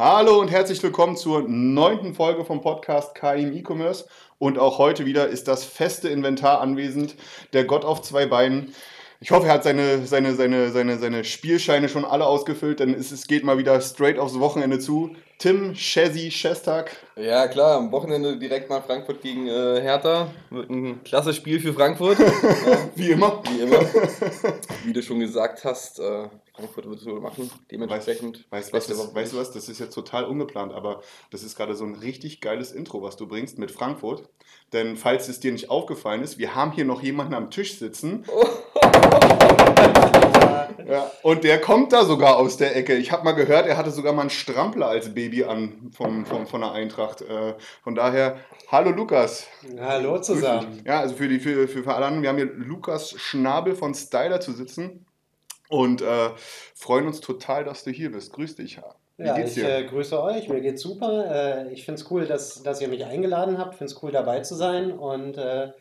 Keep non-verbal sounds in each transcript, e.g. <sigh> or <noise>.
Hallo und herzlich willkommen zur neunten Folge vom Podcast KI im E-Commerce. Und auch heute wieder ist das feste Inventar anwesend, der Gott auf zwei Beinen. Ich hoffe, er hat seine, seine, seine, seine, seine Spielscheine schon alle ausgefüllt, denn es, es geht mal wieder straight aufs Wochenende zu. Tim Chesi Schestak. Ja, klar, am Wochenende direkt mal Frankfurt gegen äh, Hertha. Wird ein klasse Spiel für Frankfurt. ja, <laughs> Wie immer. wie immer. Wie du schon gesagt hast, äh, Frankfurt wird es wohl machen. Dementsprechend. Weißt, weißt, was, weißt du was, das ist jetzt total ungeplant, aber das ist gerade so ein richtig geiles Intro, was du bringst mit Frankfurt. Denn falls es dir nicht aufgefallen ist, wir haben hier noch jemanden am Tisch sitzen. <laughs> Ja, und der kommt da sogar aus der Ecke. Ich habe mal gehört, er hatte sogar mal einen Strampler als Baby an vom, vom, von der Eintracht. Äh, von daher, hallo Lukas. Hallo zusammen. Ja, also für, die, für, für, für alle anderen, wir haben hier Lukas Schnabel von Styler zu sitzen und äh, freuen uns total, dass du hier bist. Grüß dich. Wie Ja, ich äh, grüße euch, mir geht's super. Äh, ich finde es cool, dass, dass ihr mich eingeladen habt. finde es cool, dabei zu sein. Und äh,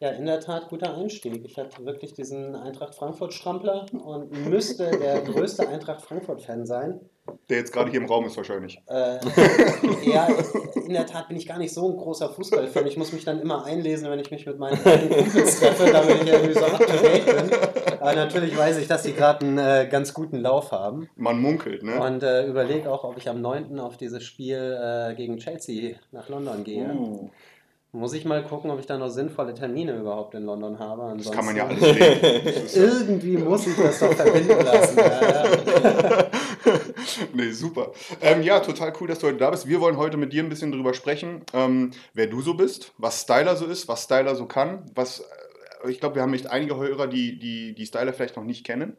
ja, in der Tat guter Einstieg. Ich hatte wirklich diesen Eintracht Frankfurt-Strampler und müsste der größte Eintracht Frankfurt-Fan sein. Der jetzt gerade hier im Raum ist wahrscheinlich. Äh, ja, in der Tat bin ich gar nicht so ein großer Fußballfan. Ich muss mich dann immer einlesen, wenn ich mich mit meinen Kumpels treffe, damit ich irgendwie so up to date bin. Aber natürlich weiß ich, dass die gerade einen äh, ganz guten Lauf haben. Man munkelt, ne? Und äh, überlege auch, ob ich am 9. auf dieses Spiel äh, gegen Chelsea nach London gehe. Uh, Muss ich mal gucken, ob ich da noch sinnvolle Termine überhaupt in London habe. das kann man ja Ansonsten- alles ja- <laughs> Irgendwie muss ich das doch verbinden lassen. Ja, ja. <laughs> <laughs> nee, super. Ähm, ja, total cool, dass du heute da bist. Wir wollen heute mit dir ein bisschen drüber sprechen, ähm, wer du so bist, was Styler so ist, was Styler so kann, was. äh, Ich glaube, wir haben nicht einige Hörer, die, die, die Styler vielleicht noch nicht kennen.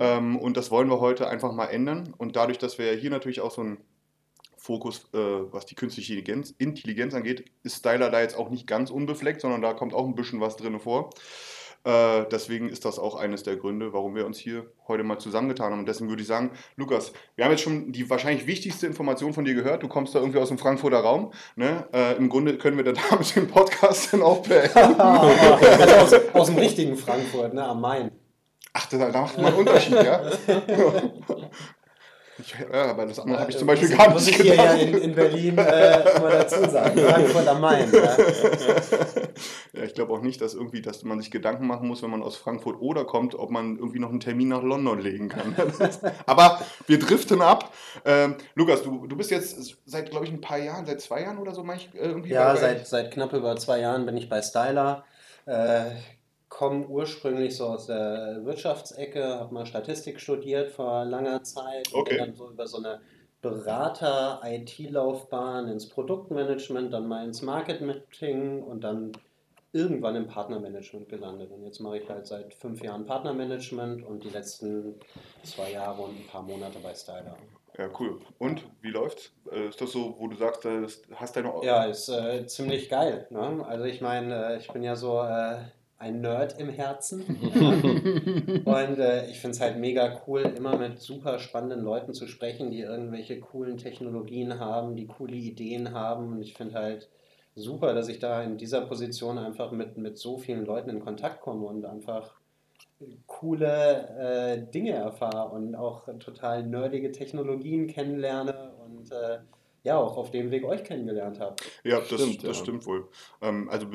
Ähm, und das wollen wir heute einfach mal ändern. Und dadurch, dass wir hier natürlich auch so einen Fokus, äh, was die künstliche Intelligenz, Intelligenz angeht, ist Styler da jetzt auch nicht ganz unbefleckt, sondern da kommt auch ein bisschen was drin vor. Äh, deswegen ist das auch eines der Gründe, warum wir uns hier heute mal zusammengetan haben. Und deswegen würde ich sagen, Lukas, wir haben jetzt schon die wahrscheinlich wichtigste Information von dir gehört. Du kommst da irgendwie aus dem Frankfurter Raum. Ne? Äh, Im Grunde können wir da <laughs> damit den Podcast dann auch beenden. <laughs> Also aus, aus dem richtigen Frankfurt, ne, am Main. Ach, da, da macht man einen Unterschied, ja? <laughs> Ja, aber das andere habe ich zum Beispiel muss, gar muss nicht ich hier ja in, in Berlin äh, immer dazu sagen. Frankfurt am Main. Ja. <laughs> Ja, ich glaube auch nicht, dass irgendwie, dass man sich Gedanken machen muss, wenn man aus Frankfurt oder kommt, ob man irgendwie noch einen Termin nach London legen kann. <laughs> Aber wir driften ab. Ähm, Lukas, du, du bist jetzt seit, glaube ich, ein paar Jahren, seit zwei Jahren oder so, meine ich, äh, irgendwie Ja, seit, seit knapp über zwei Jahren bin ich bei Styler. Äh, komme ursprünglich so aus der Wirtschaftsecke, habe mal Statistik studiert vor langer Zeit und Okay. bin dann so über so eine Berater-IT-Laufbahn ins Produktmanagement, dann mal ins Marketing und dann irgendwann im Partnermanagement gelandet. Und jetzt mache ich halt seit fünf Jahren Partnermanagement und die letzten zwei Jahre und ein paar Monate bei Styler. Ja, cool. Und wie läuft's? Äh, Ist das so, wo du sagst, hast deine. Ja, ist äh, ziemlich geil. Ne? Also ich meine, äh, ich bin ja so äh, ein Nerd im Herzen. <laughs> Und äh, ich finde es halt mega cool, immer mit super spannenden Leuten zu sprechen, die irgendwelche coolen Technologien haben, die coole Ideen haben. Und ich finde halt super, dass ich da in dieser Position einfach mit, mit so vielen Leuten in Kontakt komme und einfach coole äh, Dinge erfahre und auch total nerdige Technologien kennenlerne und äh, ja, auch auf dem Weg euch kennengelernt habe. Ja, das, Stimmt, das ja. stimmt wohl. Ähm, also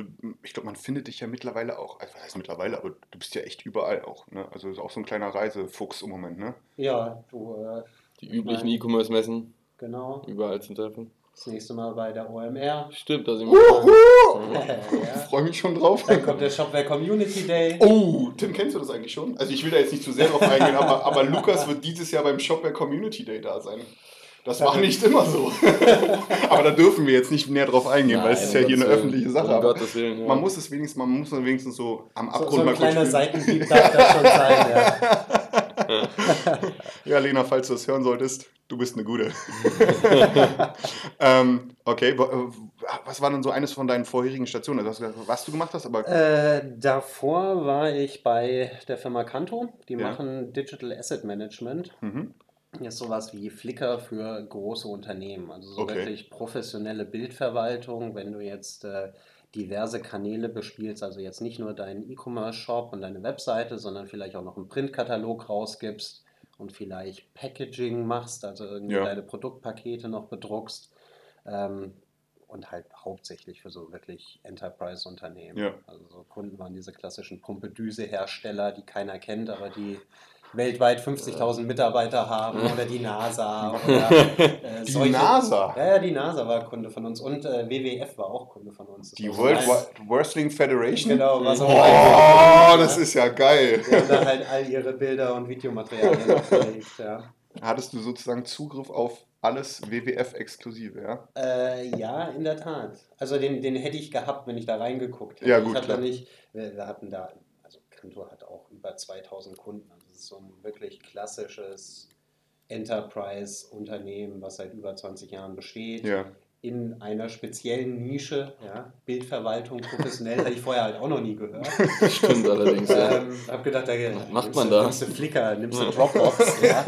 ich glaube, man findet dich ja mittlerweile auch, also was heißt mittlerweile, aber du bist ja echt überall auch. Ne? Also ist auch so ein kleiner Reisefuchs im Moment, ne? Ja, du, äh, Die üblichen E-Commerce-Messen, genau. überall zu treffen. Das nächste Mal bei der OMR. Stimmt, da sind Uhu! wir. <laughs> ja. Freue mich schon drauf. Dann kommt der Shopware Community Day. Oh, Tim, kennst du das eigentlich schon? Also ich will da jetzt nicht zu sehr drauf eingehen, aber, aber Lukas wird dieses Jahr beim Shopware Community Day da sein. Das war nicht immer so. <laughs> aber da dürfen wir jetzt nicht näher drauf eingehen, weil es ist ja hier eine öffentliche. Sache. Um Gottes Willen, ja. man muss es wenigstens, man muss wenigstens so am So, Abgrund so ein mal kurz kleiner. Seitenhieb darf das schon sein, ja. <laughs> Ja, Lena, falls du das hören solltest, du bist eine gute. <laughs> ähm, okay, äh, was war denn so eines von deinen vorherigen Stationen? Also hast du gesagt, was du gemacht hast, aber Äh, davor war ich bei der Firma Kanto. Die Ja. machen Digital Asset Management. mhm. Ist sowas wie Flickr für große Unternehmen. Also so Okay. wirklich professionelle Bildverwaltung, wenn du jetzt äh, diverse Kanäle bespielst, also jetzt nicht nur deinen E-Commerce-Shop und deine Webseite, sondern vielleicht auch noch einen Printkatalog rausgibst und vielleicht Packaging machst, also irgendwie Ja. deine Produktpakete noch bedruckst. Ähm, und halt hauptsächlich für so wirklich Enterprise-Unternehmen. Ja. Also so Kunden waren diese klassischen Pumpedüse-Hersteller, die keiner kennt, aber die weltweit 50.000 Mitarbeiter haben oder die NASA <laughs> oder äh, Die solche- NASA? Ja, ja, die NASA war Kunde von uns und äh, WWF war auch Kunde von uns. Das die World Wrestling Federation? Genau, war so Oh, ein- das ist ja geil. Die haben da halt all ihre Bilder und Videomaterialien <laughs> abgelegt, ja. Hattest du sozusagen Zugriff auf alles WWF-Exklusive, ja? Äh, ja, in der Tat. Also den, den hätte ich gehabt, wenn ich da reingeguckt hätte. Ja, gut, ich klar. nicht, wir, wir hatten da, also Kantor hat auch über 2000 Kunden. Ist so ein wirklich klassisches Enterprise-Unternehmen, was seit über 20 Jahren besteht. Ja. In einer speziellen Nische, ja, Bildverwaltung professionell, hatte ich vorher halt auch noch nie gehört. <laughs> Stimmt allerdings, ja. Ähm, hab gedacht, da macht nimmst man du, da? Nimmst du Flickr, nimmst du Ja. Dropbox, <laughs> ja.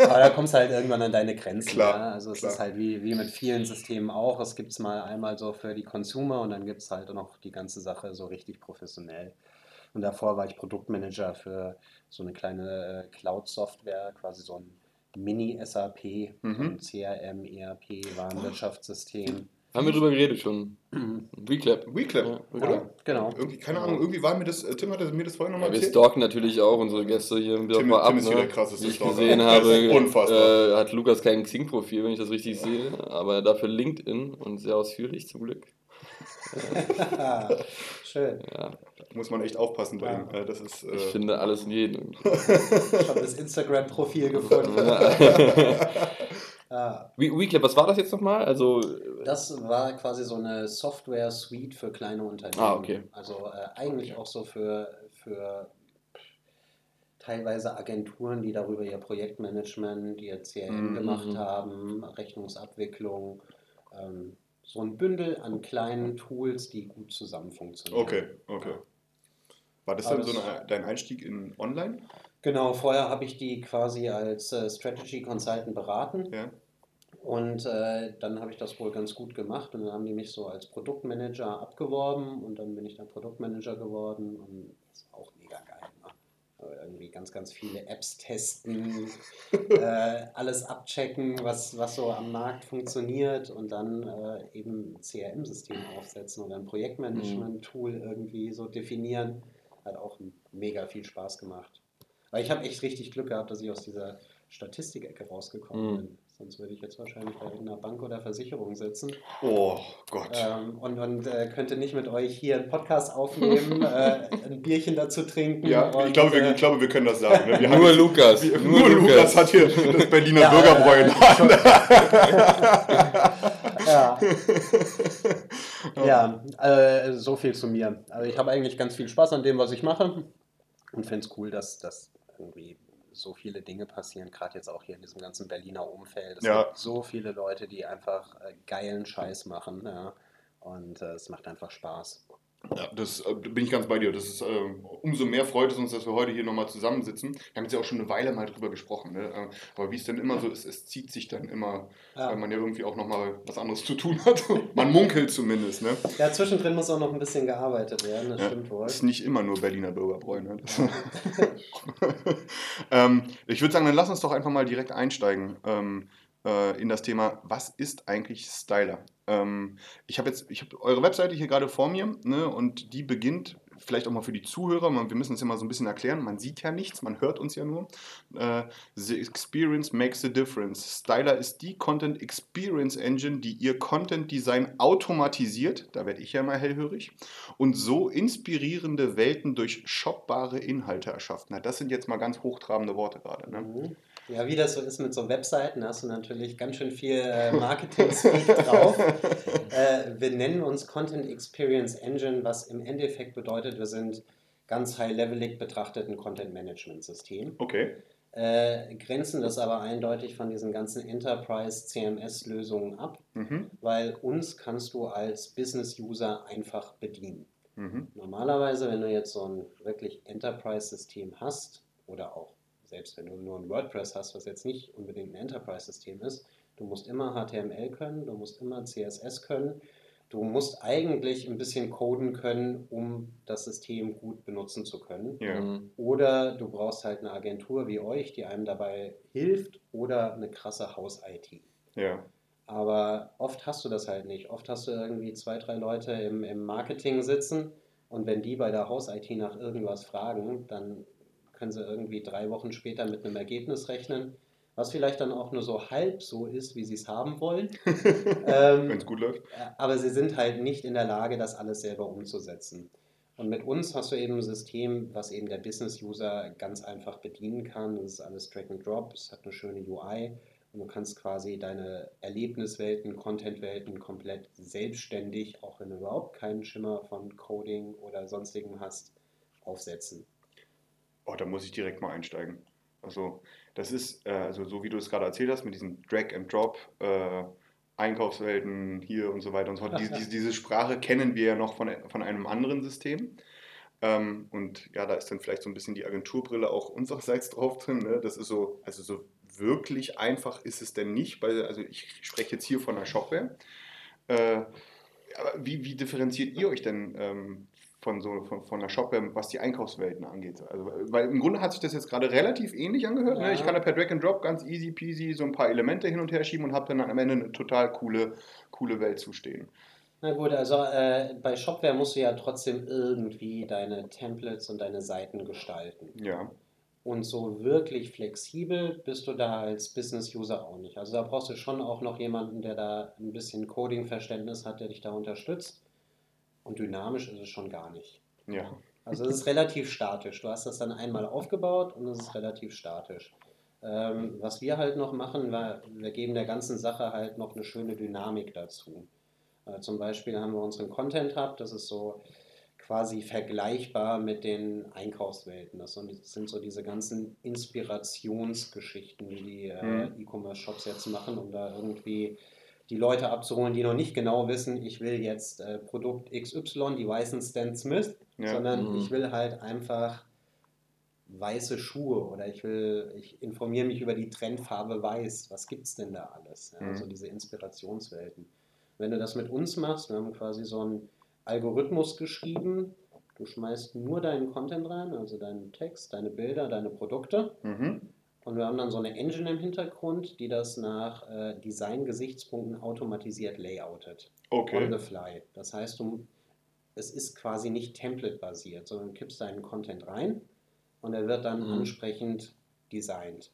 Aber da kommst du halt irgendwann an deine Grenzen. Klar, ja. Also es klar. ist halt wie, wie mit vielen Systemen auch. Es gibt es mal einmal so für die Consumer und dann gibt es halt noch die ganze Sache so richtig professionell. Und davor war ich Produktmanager für so eine kleine äh, Cloud-Software, quasi so ein Mini-SAP, Mhm. CRM, ERP, Warenwirtschaftssystem. Haben wir drüber geredet schon. Reclap. WeClap, Ja, oder? Genau. Irgendwie, keine Ahnung, irgendwie war mir das, äh, Tim hatte mir das vorhin nochmal Ja, wir erzählt. stalken natürlich auch unsere Gäste hier wieder Tim- mal ab. Tim ist ne? wieder der krasseste Wie ich Stalker. gesehen Das ist habe, unfassbar. äh, hat Lukas kein Xing-Profil, wenn ich das richtig sehe, aber dafür LinkedIn und sehr ausführlich zum Glück. <laughs> Schön. Ja, Muss man echt aufpassen bei Ja. ihm. Das ist, ich äh, finde alles in jedem. <laughs> Schon das Instagram-Profil gefunden. <laughs> Ah. We- Reclap, was war das jetzt nochmal? Also, Das war quasi so eine Software-Suite für kleine Unternehmen. Ah, okay. Also äh, eigentlich auch so für, für teilweise Agenturen, die darüber ihr Projektmanagement, ihr CRM Mhm. gemacht haben, Rechnungsabwicklung. Ähm, so ein Bündel an kleinen Tools, die gut zusammen funktionieren. okay, okay. War das dann so eine, dein Einstieg in Online? Genau, vorher habe ich die quasi als äh, Strategy Consultant beraten. Ja. Und äh, dann habe ich das wohl ganz gut gemacht und dann haben die mich so als Produktmanager abgeworben und dann bin ich dann Produktmanager geworden und ist auch mega geil. Ne? Aber irgendwie ganz, ganz viele Apps testen, <laughs> äh, alles abchecken, was, was so am Markt funktioniert und dann äh, eben ein CRM-System aufsetzen oder ein Projektmanagement-Tool irgendwie so definieren. Hat auch mega viel Spaß gemacht. Weil ich habe echt richtig Glück gehabt, dass ich aus dieser Statistikecke rausgekommen Mhm. bin. Sonst würde ich jetzt wahrscheinlich bei irgendeiner Bank oder Versicherung sitzen Oh Gott. ähm, und, und äh, könnte nicht mit euch hier einen Podcast aufnehmen, <laughs> äh, ein Bierchen dazu trinken. ja, und, ich glaube, wir, äh, ich glaube, wir können das sagen. ne? Wir haben nur jetzt- Lukas. wir, nur, Lukas hat hier <laughs> das Berliner Ja, Bürgerbräu äh, Hand. <laughs> ja, ja äh, so viel zu mir. Also ich habe eigentlich ganz viel Spaß an dem, was ich mache und finde es cool, dass, dass irgendwie so viele Dinge passieren, gerade jetzt auch hier in diesem ganzen Berliner Umfeld. Es Ja. gibt so viele Leute, die einfach äh, geilen Scheiß machen ja, und äh, es macht einfach Spaß. Ja, das äh, bin ich ganz bei dir. Das ist, äh, umso mehr freut es uns, dass wir heute hier nochmal zusammensitzen. Wir haben jetzt ja auch schon eine Weile mal drüber gesprochen. Ne? Äh, Aber wie es denn immer so ist, es zieht sich dann immer, Ja. weil man ja irgendwie auch nochmal was anderes zu tun hat. <laughs> Man munkelt zumindest. Ne? Ja, zwischendrin muss auch noch ein bisschen gearbeitet werden, das Ja, stimmt wohl. ist nicht immer nur Berliner Bürgerbräu. Ne? <laughs> Ähm, ich würde sagen, dann lass uns doch einfach mal direkt einsteigen ähm, äh, in das Thema, was ist eigentlich Styler? Ähm, ich habe jetzt, ich habe eure Webseite hier gerade vor mir ne, und die beginnt, vielleicht auch mal für die Zuhörer, man, wir müssen es immer so ein bisschen erklären, man sieht ja nichts, man hört uns ja nur. Äh, the experience makes a difference. Styler ist die Content Experience Engine, die ihr Content Design automatisiert, da werde ich ja mal hellhörig, und so inspirierende Welten durch shoppbare Inhalte erschafft. Na, das sind jetzt mal ganz hochtrabende Worte gerade. Ne? Mhm. Ja, wie das so ist mit so Webseiten, hast du natürlich ganz schön viel äh, Marketing-Speak drauf. <laughs> Äh, wir nennen uns Content Experience Engine, was im Endeffekt bedeutet, wir sind ganz high-levelig betrachtet ein Content-Management-System. Okay. äh, grenzen das aber eindeutig von diesen ganzen Enterprise-CMS-Lösungen ab, Mhm. weil uns kannst du als Business-User einfach bedienen. Mhm. Normalerweise, wenn du jetzt so ein wirklich Enterprise-System hast oder auch selbst wenn du nur ein WordPress hast, was jetzt nicht unbedingt ein Enterprise-System ist, du musst immer HTML können, du musst immer CSS können, du musst eigentlich ein bisschen coden können, um das System gut benutzen zu können. Ja. Mhm. Oder du brauchst halt eine Agentur wie euch, die einem dabei hilft oder eine krasse Haus-IT. Ja. Aber oft hast du das halt nicht. Oft hast du irgendwie zwei, drei Leute im, im Marketing sitzen und wenn die bei der Haus-IT nach irgendwas fragen, dann können sie irgendwie drei Wochen später mit einem Ergebnis rechnen, was vielleicht dann auch nur so halb so ist, wie sie es haben wollen. Wenn <laughs> ähm, es gut läuft. aber sie sind halt nicht in der Lage, das alles selber umzusetzen. Und mit uns hast du eben ein System, was eben der Business-User ganz einfach bedienen kann. Das ist alles Drag and Drop, es hat eine schöne UI und du kannst quasi deine Erlebniswelten, Contentwelten komplett selbstständig, auch wenn du überhaupt keinen Schimmer von Coding oder sonstigem hast, aufsetzen. Oh, da muss ich direkt mal einsteigen. Also, das ist, äh, also so wie du es gerade erzählt hast, mit diesem Drag and Drop, äh, Einkaufswelten hier und so weiter und so fort. <laughs> Diese, diese, Sprache kennen wir ja noch von, von einem anderen System. Ähm, und ja, da ist dann vielleicht so ein bisschen die Agenturbrille auch unsererseits drauf drin. Ne? Das ist so, also so wirklich einfach ist es denn nicht, weil, also ich spreche jetzt hier von der Shopware. Äh, wie, wie differenziert ihr euch denn ähm, von, so, von, von der Shopware, was die Einkaufswelten angeht? Also, weil im Grunde hat sich das jetzt gerade relativ ähnlich angehört. Ne? Ja. Ich kann da per Drag and Drop ganz easy peasy so ein paar Elemente hin und her schieben und habe dann am Ende eine total coole, coole Welt zu stehen. Na gut, also äh, bei Shopware musst du ja trotzdem irgendwie deine Templates und deine Seiten gestalten. Ja. Und so wirklich flexibel bist du da als Business-User auch nicht. Also da brauchst du schon auch noch jemanden, der da ein bisschen Coding-Verständnis hat, der dich da unterstützt. Und dynamisch ist es schon gar nicht. Ja. Also es ist relativ statisch. Du hast das dann einmal aufgebaut und es ist relativ statisch. Ähm, was wir halt noch machen, wir, wir geben der ganzen Sache halt noch eine schöne Dynamik dazu. Äh, zum Beispiel haben wir unseren Content Hub, das ist so quasi vergleichbar mit den Einkaufswelten. Das sind, das sind so diese ganzen Inspirationsgeschichten, die die äh, Mhm. E-Commerce-Shops jetzt machen, um da irgendwie die Leute abzuholen, die noch nicht genau wissen, ich will jetzt äh, Produkt XY, die weißen Stan Smith, Ja. sondern Mhm. ich will halt einfach weiße Schuhe oder ich will, ich informiere mich über die Trendfarbe weiß. Was gibt es denn da alles? Ja, Mhm. Also diese Inspirationswelten. Wenn du das mit uns machst, wir haben quasi so einen Algorithmus geschrieben, du schmeißt nur deinen Content rein, also deinen Text, deine Bilder, deine Produkte Mhm. Und wir haben dann so eine Engine im Hintergrund, die das nach äh, Design-Gesichtspunkten automatisiert layoutet. On Okay. the fly. Das heißt, du, es ist quasi nicht template-basiert, sondern du kippst deinen Content rein und er wird dann Mhm. ansprechend designt.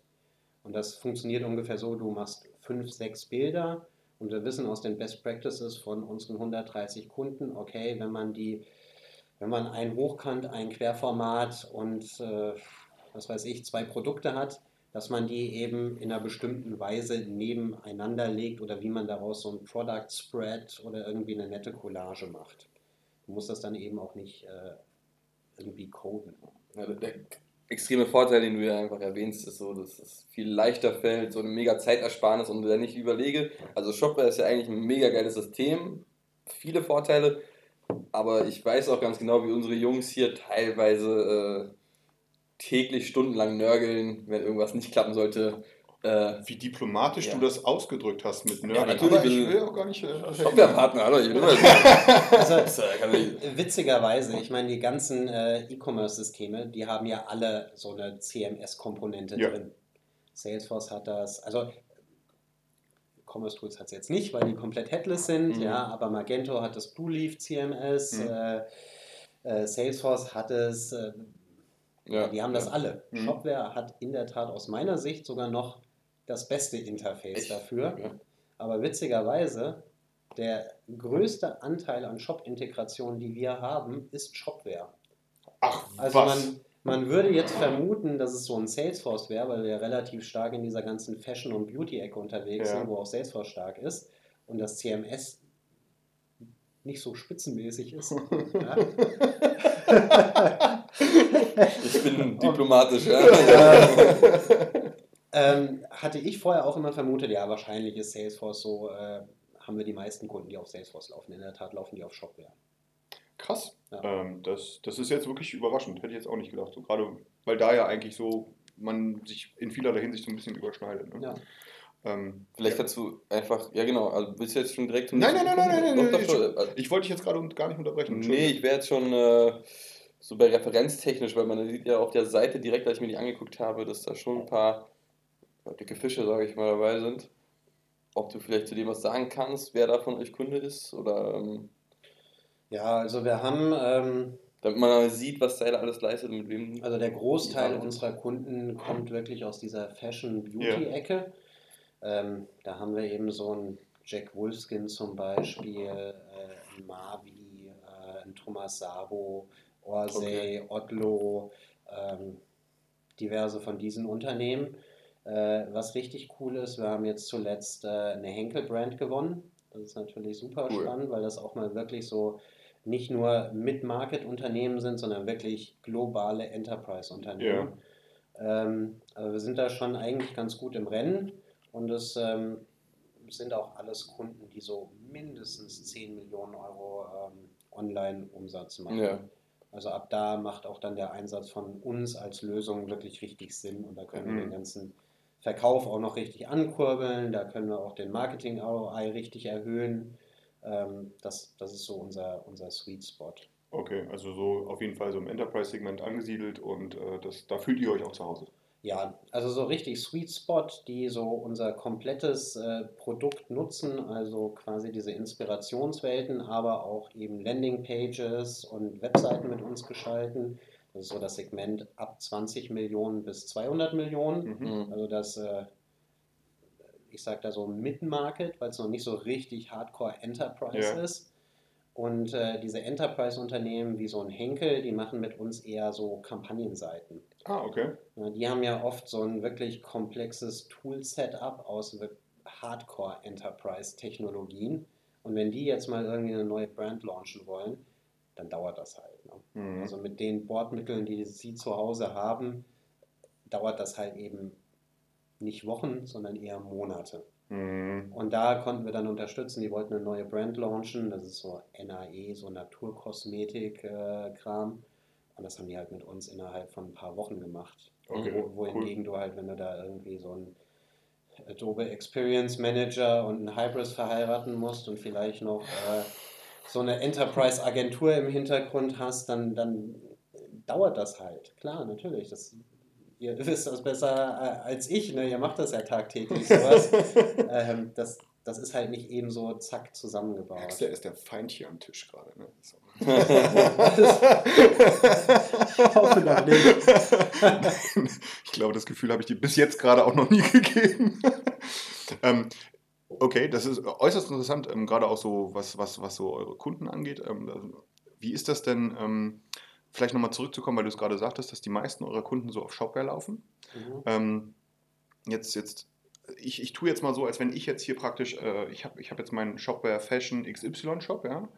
Und das funktioniert ungefähr so, du machst fünf, sechs Bilder und wir wissen aus den Best Practices von unseren 130 Kunden, okay, wenn man die, wenn man ein Hochkant, ein Querformat und äh, was weiß ich, zwei Produkte hat, dass man die eben in einer bestimmten Weise nebeneinander legt oder wie man daraus so ein Product Spread oder irgendwie eine nette Collage macht. Du musst das dann eben auch nicht äh, irgendwie coden. Ja, der, extreme Vorteil, den du ja einfach erwähnst, ist so, dass es viel leichter fällt, so eine mega Zeitersparnis und wenn ich überlege, also Shopware ist ja eigentlich ein mega geiles System, viele Vorteile, aber ich weiß auch ganz genau, wie unsere Jungs hier teilweise äh, täglich stundenlang nörgeln, wenn irgendwas nicht klappen sollte. Äh, Wie diplomatisch Ja. du das ausgedrückt hast mit Nerd. Ja, natürlich. Aber ich will auch gar nicht. Äh, <laughs> Shopware-Partner, hallo, ich immer. <laughs> Also, <laughs> Witzigerweise, ich meine, die ganzen äh, E-Commerce-Systeme, die haben ja alle so eine CMS-Komponente Ja. drin. Salesforce hat das, also Commerce Tools hat es jetzt nicht, weil die komplett headless sind, Mhm. ja, aber Magento hat das Blue Leaf CMS, Mhm. äh, äh, Salesforce hat es, äh, ja, die haben das ja. alle. Mhm. Shopware hat in der Tat aus meiner Sicht sogar noch das beste Interface Echt? dafür. Ja. Aber witzigerweise, der größte Anteil an Shop-Integration, die wir haben, ist Shopware. Ach, Also was? man, man würde jetzt vermuten, dass es so ein Salesforce wäre, weil wir relativ stark in dieser ganzen Fashion- und Beauty-Ecke unterwegs sind, wo auch Salesforce stark ist und das CMS nicht so spitzenmäßig ist. <laughs> ja. <laughs> ich bin diplomatisch, ja. ähm, hatte ich vorher auch immer vermutet, ja, wahrscheinlich ist Salesforce so, äh, haben wir die meisten Kunden, die auf Salesforce laufen. In der Tat laufen die auf Shopware. Krass. Ja. Ähm, das, das ist jetzt wirklich überraschend. Hätte ich jetzt auch nicht gedacht. So, gerade weil da ja eigentlich so man sich in vielerlei Hinsicht so ein bisschen überschneidet. Ne? Ja. Ähm, Vielleicht ja. dazu einfach, ja genau, also willst du jetzt schon direkt Nein, nein, nein, nein, nein, nein, doch, nein, doch, also- Ich wollte dich jetzt gerade gar nicht unterbrechen. Nee, ich wäre jetzt schon äh, so bei referenztechnisch, weil man sieht ja auf der Seite direkt, als ich mir die angeguckt habe, dass da schon ein paar dicke Fische, sage ich mal, dabei sind. Ob du vielleicht zu dem was sagen kannst, wer da von euch Kunde ist oder ähm, Ja, also wir haben, ähm, damit man sieht, was Styler alles leistet und mit wem. also der Großteil unserer Kunden kommt wirklich aus dieser Fashion-Beauty-Ecke. Ähm, da haben wir eben so einen Jack Wolfskin zum Beispiel, äh, Mavi, äh, Thomas Sabo, Orsay, Otlo, ähm, diverse von diesen Unternehmen. Äh, was richtig cool ist, wir haben jetzt zuletzt äh, eine Henkel-Brand gewonnen. Das ist natürlich super Cool. spannend, weil das auch mal wirklich so nicht nur Mid-Market-Unternehmen sind, sondern wirklich globale Enterprise-Unternehmen. Ähm, also wir sind da schon eigentlich ganz gut im Rennen und es ähm, sind auch alles Kunden, die so mindestens 10 Millionen Euro ähm, Online-Umsatz machen. Ja. Also ab da macht auch dann der Einsatz von uns als Lösung wirklich richtig Sinn und da können wir Mhm. den ganzen Verkauf auch noch richtig ankurbeln, da können wir auch den Marketing-ROI richtig erhöhen. Ähm, das, das ist so unser, unser Sweet Spot. Okay, also so auf jeden Fall so im Enterprise-Segment angesiedelt und äh, das, da fühlt ihr euch auch zu Hause. Ja, also so richtig Sweet Spot, die so unser komplettes äh, Produkt nutzen, also quasi diese Inspirationswelten, aber auch eben Landingpages und Webseiten mit uns gestalten. Das ist so das Segment ab 20 Millionen bis 200 Millionen. Mhm. Also das, äh, ich sage da so Mid-Market, weil es noch nicht so richtig Hardcore Enterprise Ja. ist. Und äh, diese Enterprise-Unternehmen wie so ein Henkel, die machen mit uns eher so Kampagnenseiten. Ah, okay. Die haben ja oft so ein wirklich komplexes Tool-Setup aus Hardcore-Enterprise-Technologien. Und wenn die jetzt mal irgendwie eine neue Brand launchen wollen, dann dauert das halt. Ne? Mhm. Also mit den Bordmitteln, die sie zu Hause haben, dauert das halt eben nicht Wochen, sondern eher Monate. Mhm. Und da konnten wir dann unterstützen. Die wollten eine neue Brand launchen. Das ist so NAE, so Naturkosmetik-Kram. Und das haben die halt mit uns innerhalb von ein paar Wochen gemacht. Okay, wo, wohingegen du halt, wenn du da irgendwie so einen Adobe Experience Manager und einen Hybris verheiraten musst und vielleicht noch äh, so eine Enterprise-Agentur im Hintergrund hast, dann, dann dauert das halt. Klar, natürlich. Das, ihr <laughs> wisst das besser äh, als ich, ne? ihr macht das ja tagtäglich sowas. <laughs> ähm, das, das ist halt nicht eben so zack zusammengebaut. Merkst du, er ist der Feind hier am Tisch gerade. Ne? So. <laughs> Ich hoffe doch nicht. ich glaube, das Gefühl habe ich dir bis jetzt gerade auch noch nie gegeben. ähm, okay, das ist äußerst interessant, ähm, gerade auch so, was, was, was so eure Kunden angeht. Ähm, also, wie ist das denn, ähm, vielleicht nochmal zurückzukommen, weil du es gerade sagtest, dass die meisten eurer Kunden so auf Shopware laufen? Mhm. Ähm, jetzt, jetzt, ich, ich tue jetzt mal so, als wenn ich jetzt hier praktisch, äh, ich habe ich hab jetzt meinen Shopware Fashion XY Shop, ja,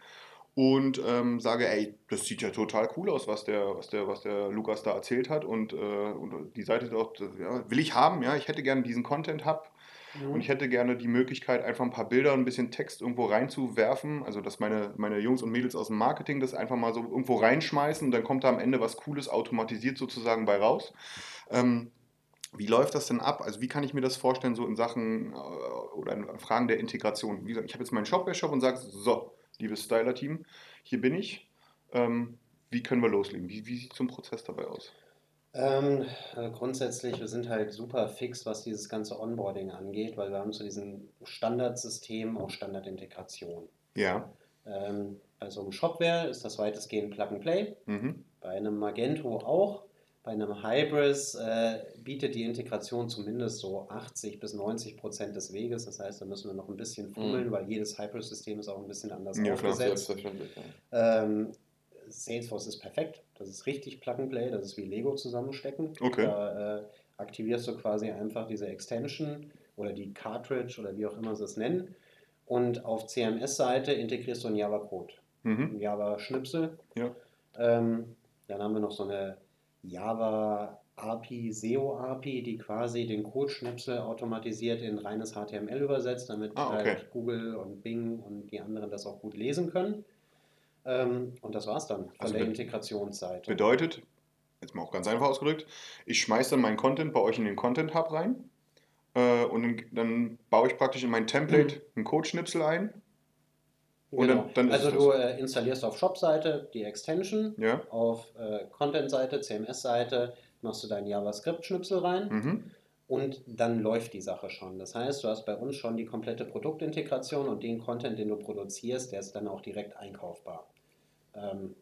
und ähm, sage, ey, das sieht ja total cool aus, was der, was der, was der Lukas da erzählt hat und, äh, und die Seite dort, ja, will ich haben, ja, ich hätte gerne diesen Content-Hub Mhm. und ich hätte gerne die Möglichkeit, einfach ein paar Bilder, ein bisschen Text irgendwo reinzuwerfen. Also, dass meine, meine Jungs und Mädels aus dem Marketing das einfach mal so irgendwo reinschmeißen und dann kommt da am Ende was Cooles automatisiert sozusagen bei raus. Ähm, wie läuft das denn ab? Also, wie kann ich mir das vorstellen, so in Sachen äh, oder in Fragen der Integration? Wie gesagt, ich habe jetzt meinen Shopware-Shop und sage, so, liebes Styler-Team, hier bin ich. Ähm, wie können wir loslegen? Wie, wie sieht so ein Prozess dabei aus? Ähm, also grundsätzlich, wir sind halt super fix, was dieses ganze Onboarding angeht, weil wir haben zu diesem Standardsystem auch Standardintegration. Ja. Ähm, bei so einem Shopware ist das weitestgehend Plug and Play, Mhm. bei einem Magento auch. Bei einem Hybris äh, bietet die Integration zumindest so 80 bis 90 Prozent des Weges. Das heißt, da müssen wir noch ein bisschen fummeln, Mhm. weil jedes Hybris-System ist auch ein bisschen anders Ja, klar. aufgesetzt. Selbstverständlich. Ja. Ähm, Salesforce ist perfekt. Das ist richtig Plug and Play. Das ist wie Lego zusammenstecken. Okay. Da äh, aktivierst du quasi einfach diese Extension oder die Cartridge oder wie auch immer sie es nennen. Und auf CMS-Seite integrierst du einen Java-Code, Mhm. einen Java-Schnipsel. Ja. Ähm, Dann haben wir noch so eine Java API, SEO API, die quasi den Codeschnipsel automatisiert in reines HTML übersetzt, damit Ah, okay. halt Google und Bing und die anderen das auch gut lesen können. Ähm, und das war's dann von Also der Integrationsseite. Bedeutet, jetzt mal auch ganz einfach ausgedrückt, ich schmeiße dann meinen Content bei euch in den Content Hub rein äh, und dann, baue ich praktisch in mein Template einen Codeschnipsel ein. Und Genau. dann, dann also du äh, installierst auf Shop-Seite die Extension, Ja. auf äh, Content-Seite, CMS-Seite machst du deinen JavaScript-Schnipsel rein Mhm. Und dann läuft die Sache schon. Das heißt, du hast bei uns schon die komplette Produktintegration und den Content, den du produzierst, der ist dann auch direkt einkaufbar. Ähm,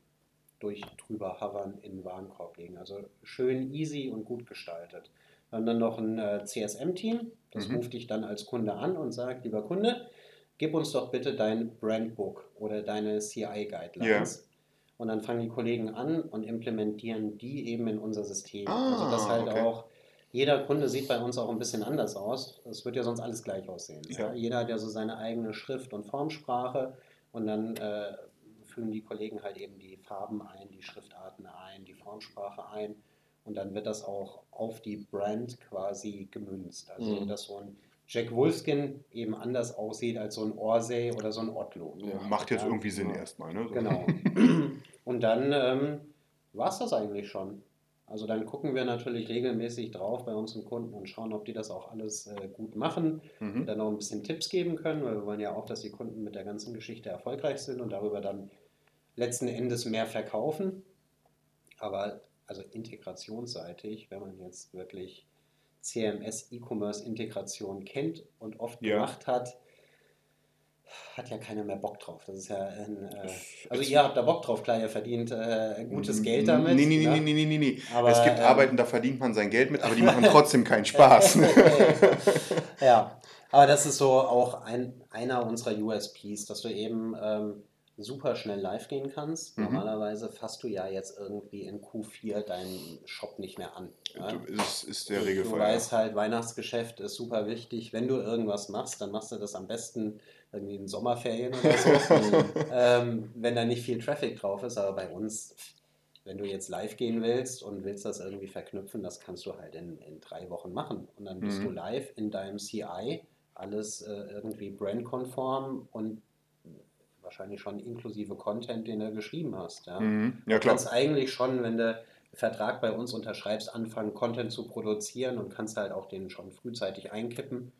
durch drüber hovern in den Warenkorb legen. Also schön easy und gut gestaltet. Wir haben dann noch ein äh, CSM-Team, das Mhm. ruft dich dann als Kunde an und sagt, lieber Kunde, gib uns doch bitte dein Brandbook oder deine CI-Guidelines. Und dann fangen die Kollegen an und implementieren die eben in unser System. Ah, also das halt okay. auch, jeder Kunde sieht bei uns auch ein bisschen anders aus. Es wird ja sonst alles gleich aussehen. Ja. Ja. Jeder hat ja so seine eigene Schrift- und Formsprache und dann äh, fügen die Kollegen halt eben die Farben ein, die Schriftarten ein, die Formsprache ein und dann wird das auch auf die Brand quasi gemünzt. Also Mhm. dass so ein Jack Wolfskin eben anders aussieht als so ein Orsay oder so ein Otlo. Ja. Macht jetzt irgendwie Sinn erstmal. Ne? So. Genau. <laughs> Und dann ähm, war es das eigentlich schon. Also dann gucken wir natürlich regelmäßig drauf bei unseren Kunden und schauen, ob die das auch alles äh, gut machen. Mhm. Dann noch ein bisschen Tipps geben können, weil wir wollen ja auch, dass die Kunden mit der ganzen Geschichte erfolgreich sind und darüber dann letzten Endes mehr verkaufen. Aber also integrationsseitig, wenn man jetzt wirklich CMS E-Commerce Integration kennt und oft Ja. gemacht hat, hat ja keiner mehr Bock drauf. Das ist ja ein, äh, also ihr habt da Bock drauf, klar, ihr verdient äh, gutes Geld damit. Nee, nee, nee, ne? nee, nee, nee, nee. Aber, es gibt ähm, Arbeiten, da verdient man sein Geld mit, aber die machen <laughs> trotzdem keinen Spaß. <laughs> ja, aber das ist so auch ein, einer unserer USPs, dass du eben ähm, super schnell live gehen kannst. Mhm. Normalerweise fasst du ja jetzt irgendwie in Q4 deinen Shop nicht mehr an. Ja? Das ist der Du Regelfall. weißt halt, Weihnachtsgeschäft ist super wichtig. Wenn du irgendwas machst, dann machst du das am besten irgendwie in Sommerferien oder so. <laughs> ähm, wenn da nicht viel Traffic drauf ist, aber bei uns, wenn du jetzt live gehen willst und willst das irgendwie verknüpfen, das kannst du halt in, in drei Wochen machen. Und dann bist Mhm. du live in deinem CI, alles äh, irgendwie brandkonform und wahrscheinlich schon inklusive Content, den du geschrieben hast. Ja? Mhm. Ja, Du klar. kannst eigentlich schon, wenn du Vertrag bei uns unterschreibst, anfangen, Content zu produzieren und kannst halt auch den schon frühzeitig einkippen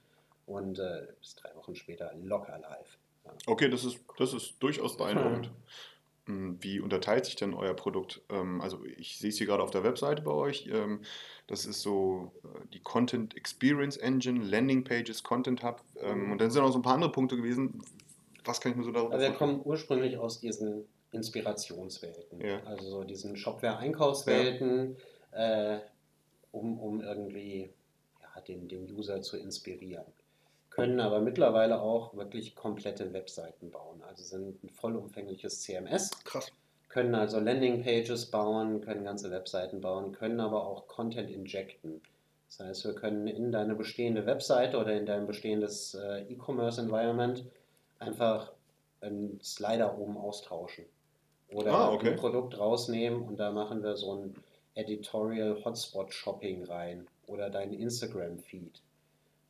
und äh, bis drei Wochen später locker live. Ja. Okay, das ist, das ist durchaus beeindruckend. Mm, Wie unterteilt sich denn euer Produkt? Ähm, Also ich sehe es hier gerade auf der Webseite bei euch. Ähm, Das ist so äh, die Content Experience Engine, Landing Pages, Content Hub. ähm, Und dann sind auch so ein paar andere Punkte gewesen. Was kann ich mir so darunter Also wir vorstellen? kommen ursprünglich aus diesen Inspirationswelten, Ja. also so diesen Shopware-Einkaufswelten, äh, um, um irgendwie ja, den, den User zu inspirieren. Können aber mittlerweile auch wirklich komplette Webseiten bauen, also sind ein vollumfängliches CMS. Krass. können also Landingpages bauen, können ganze Webseiten bauen, können aber auch Content injecten. Das heißt, wir können in deine bestehende Webseite oder in dein bestehendes äh, E-Commerce-Environment einfach einen Slider oben austauschen. Oder Ah, okay. ein Produkt rausnehmen und da machen wir so ein Editorial Hotspot Shopping rein oder dein Instagram-Feed.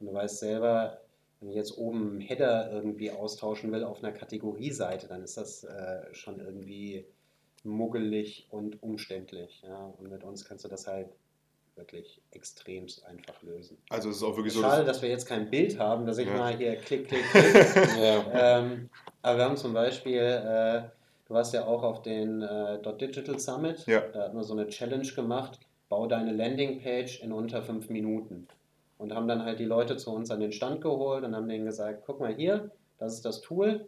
Und du weißt selber, wenn ich jetzt oben einen Header irgendwie austauschen will auf einer Kategorieseite, dann ist das äh, schon irgendwie muggelig und umständlich. Ja? Und mit uns kannst du das halt wirklich extremst einfach lösen. Also es ist auch wirklich so, Schade, dass, dass wir jetzt kein Bild haben, dass ich Ja. mal hier klick, klick, <laughs> klick. Ja. ähm, aber wir haben zum Beispiel, äh, du warst ja auch auf den äh, Dot Digital Summit, Ja. da hatten wir so eine Challenge gemacht, bau deine Landingpage in unter fünf Minuten. Und haben dann halt die Leute zu uns an den Stand geholt und haben denen gesagt, guck mal hier, das ist das Tool,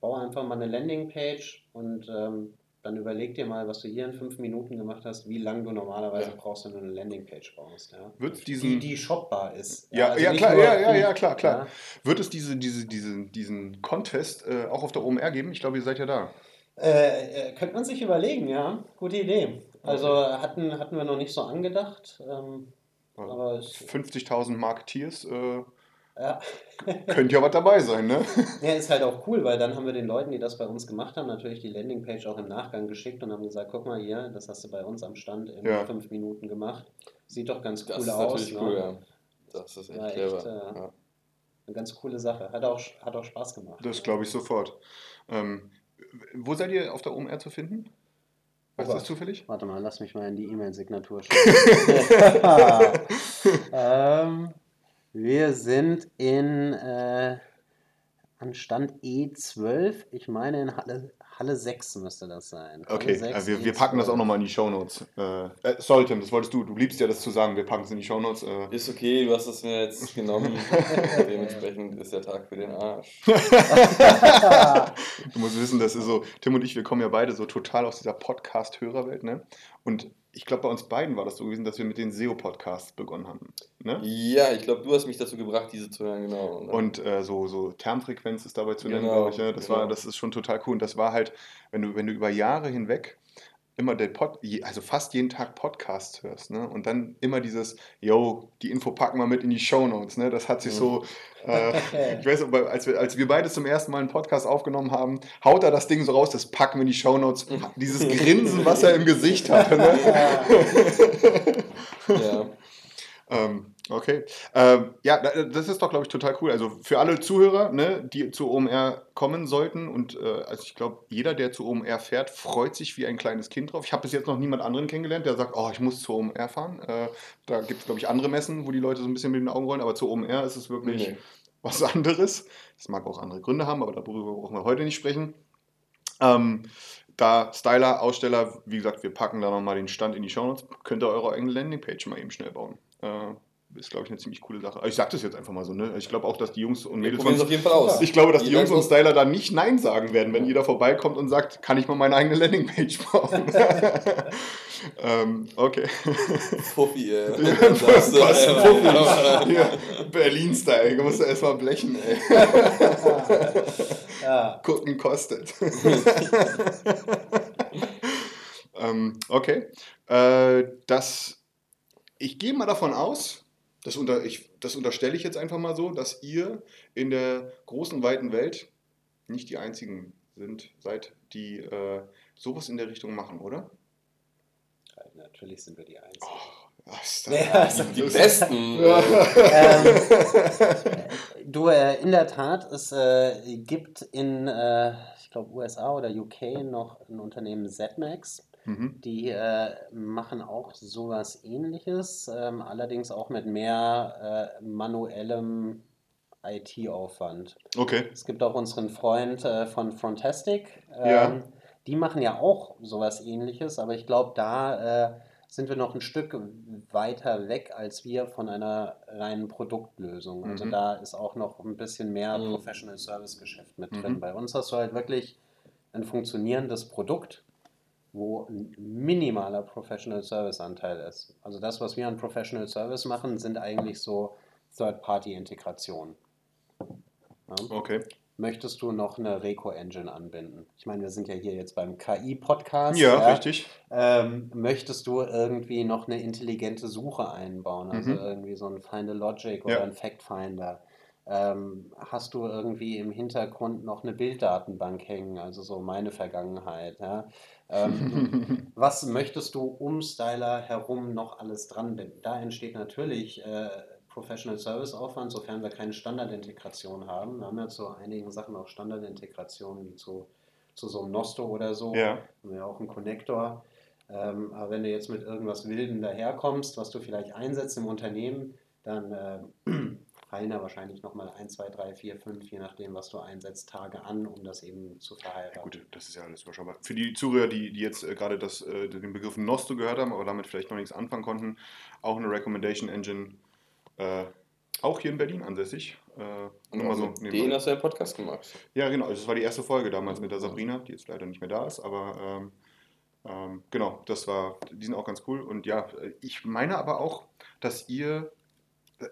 bau einfach mal eine Landingpage und ähm, dann überleg dir mal, was du hier in fünf Minuten gemacht hast, wie lange du normalerweise Ja. brauchst, wenn du eine Landingpage baust. Ja? wird Die, diesen, die shopbar ist. Ja, also ja, klar, nur- ja, ja, ja, klar, klar. Ja. wird es diese, diese, diese, diesen Contest äh, auch auf der OMR geben? Ich glaube, ihr seid ja da. Äh, äh, könnte man sich überlegen, ja. Gute Idee. Also hatten, hatten wir noch nicht so angedacht. Ähm, 50.000 Marketeers. Äh, Ja. <laughs> Könnte ja was dabei sein, ne? <laughs> Ja, ist halt auch cool, weil dann haben wir den Leuten, die das bei uns gemacht haben, natürlich die Landingpage auch im Nachgang geschickt und haben gesagt, guck mal hier, das hast du bei uns am Stand in Ja. fünf Minuten gemacht. Sieht doch ganz cool Das ist aus. natürlich ne? cool, ja. Das ist echt Ja, echt, äh, ja. Eine ganz coole Sache. Hat auch, hat auch Spaß gemacht. Das glaube ich sofort. Ähm, wo seid ihr auf der OMR zu finden? Weißt du das zufällig? Warte mal, lass mich mal in die E-Mail-Signatur schauen. <laughs> ähm, wir sind in äh, an Stand E12, ich meine in Halle, Halle 6 müsste das sein. Halle Okay, 6, äh, wir, wir packen das auch E12. nochmal in die Shownotes. Äh, äh, Soltem, das wolltest du. Du liebst ja das zu sagen. Wir packen es in die Shownotes. Äh. Ist okay, du hast es mir jetzt genommen. <laughs> Dementsprechend ist der Tag für den Arsch. <laughs> Du musst wissen, das ist so, Tim und ich, wir kommen ja beide so total aus dieser Podcast-Hörerwelt, ne? Und ich glaube, bei uns beiden war das so gewesen, dass wir mit den SEO-Podcasts begonnen haben. Ne? Ja, ich glaube, du hast mich dazu gebracht, diese zu hören, genau. Und äh, so, so Termfrequenz ist dabei zu nennen, Genau, glaube ich. Ne? Das, genau. war, das ist schon total cool. Und das war halt, wenn du, wenn du über Jahre hinweg immer den Pod, also fast jeden Tag Podcasts hörst, ne? Und dann immer dieses, yo, die Info packen wir mit in die Shownotes, ne? Das hat sich so, äh, ich weiß, als wir, als wir beide zum ersten Mal einen Podcast aufgenommen haben, haut er das Ding so raus, das packen wir in die Shownotes. Dieses Grinsen, was er im Gesicht hatte, ne? <laughs> ja. <laughs> Ähm, okay. Ähm, ja, da- das ist doch, glaube ich, total cool. Also für alle Zuhörer, ne, die zu OMR kommen sollten und äh, also ich glaube, jeder, der zu OMR fährt, freut sich wie ein kleines Kind drauf. Ich habe bis jetzt noch niemand anderen kennengelernt, der sagt, oh, ich muss zu OMR fahren. Äh, da gibt es, glaube ich, andere Messen, wo die Leute so ein bisschen mit den Augen rollen, aber zu OMR ist es wirklich Nee. was anderes. Das mag auch andere Gründe haben, aber darüber brauchen wir heute nicht sprechen. Ähm, da Styler, Aussteller, wie gesagt, wir packen da nochmal den Stand in die Shownotes. Könnt ihr eure eigene Landingpage mal eben schnell bauen. Äh, ist, glaube ich, eine ziemlich coole Sache. Ich sage das jetzt einfach mal so, ne? Ich glaube auch, dass die Jungs und Mädels von auf jeden Fall aus. ich glaube, dass die Jeder Jungs und Styler da nicht Nein sagen werden, wenn jeder vorbeikommt und sagt, kann ich mal meine eigene Landingpage bauen? <laughs> ähm, okay. Fuffi, äh. <laughs> Was Das, äh, Fuffi. Ja, Berlin-Style. Du musst erstmal blechen, ey. <laughs> Ja, Gucken kostet. ähm, okay. Äh, das, ich gehe mal davon aus, das, unter, ich, das unterstelle ich jetzt einfach mal so, dass ihr in der großen, weiten Welt nicht die einzigen sind, seid, die äh, sowas in der Richtung machen, oder? natürlich sind wir die Einzigen. Was Ja, das? also Die Besten. <laughs> Ja. ähm, <laughs> du, äh, in der Tat, es äh, gibt in, äh, ich glaube, USA oder UK noch ein Unternehmen ZMax. Mhm. Die äh, machen auch sowas ähnliches, ähm, allerdings auch mit mehr äh, manuellem IT-Aufwand. Okay. Es gibt auch unseren Freund äh, von Frontastic. Ähm, Ja. Die machen ja auch sowas ähnliches, aber ich glaube, da äh, sind wir noch ein Stück weiter weg als wir von einer reinen Produktlösung. Also Mhm. da ist auch noch ein bisschen mehr Mhm. Professional Service Geschäft mit Mhm. drin. Bei uns hast du halt wirklich ein funktionierendes Produkt, wo ein minimaler Professional Service Anteil ist. Also das, was wir an Professional Service machen, sind eigentlich so Third-Party-Integrationen. Ja? Okay. Möchtest du noch eine Reco-Engine anbinden? Ich meine, wir sind ja hier jetzt beim KI-Podcast. Ja, richtig. Ähm, möchtest du irgendwie noch eine intelligente Suche einbauen? Also Mhm. irgendwie so ein Find a Logic oder Ja. ein Fact Finder? Ähm, hast du irgendwie im Hintergrund noch eine Bilddatenbank hängen? Also so meine Vergangenheit. Ja? Ähm, <laughs> was möchtest du um Styler herum noch alles dran binden? Da entsteht natürlich äh, Professional Service Aufwand, sofern wir keine Standardintegration haben. Wir haben ja zu einigen Sachen auch Standardintegrationen, wie zu, zu so einem Nosto oder so. Ja. Haben wir auch einen Connector. Ähm, aber wenn du jetzt mit irgendwas Wilden daherkommst, was du vielleicht einsetzt im Unternehmen, dann äh, fallen da wahrscheinlich nochmal 1, 2, 3, 4, 5, je nachdem, was du einsetzt, Tage an, um das eben zu verheiraten. Ja, gut, das ist ja alles überschaubar. Für die Zuhörer, die, die jetzt äh, gerade das, äh, den Begriff Nosto gehört haben, aber damit vielleicht noch nichts anfangen konnten, auch eine Recommendation Engine, äh, auch hier in Berlin ansässig. Äh, Und nur mal auch so denen hast du einen Podcast gemacht. Ja, genau. Also das war die erste Folge damals mit der Sabrina, die jetzt leider nicht mehr da ist, aber ähm, ähm, genau, das war, die sind auch ganz cool. Und ja, ich meine aber auch, dass ihr,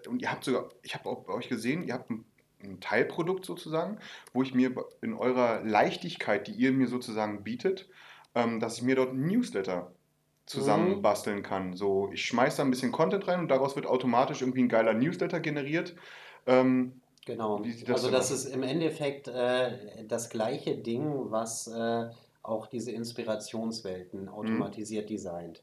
und ihr habt sogar, ich habe auch bei euch gesehen, ihr habt ein, ein Teilprodukt sozusagen, wo ich mir in eurer Leichtigkeit, die ihr mir sozusagen bietet, ähm, dass ich mir dort einen Newsletter zusammen Mhm. kann. So, ich schmeiße da ein bisschen Content rein und daraus wird automatisch irgendwie ein geiler Newsletter generiert. Ähm, Genau. Das also das aus? ist im Endeffekt äh, das gleiche Ding, was äh, auch diese Inspirationswelten automatisiert designt.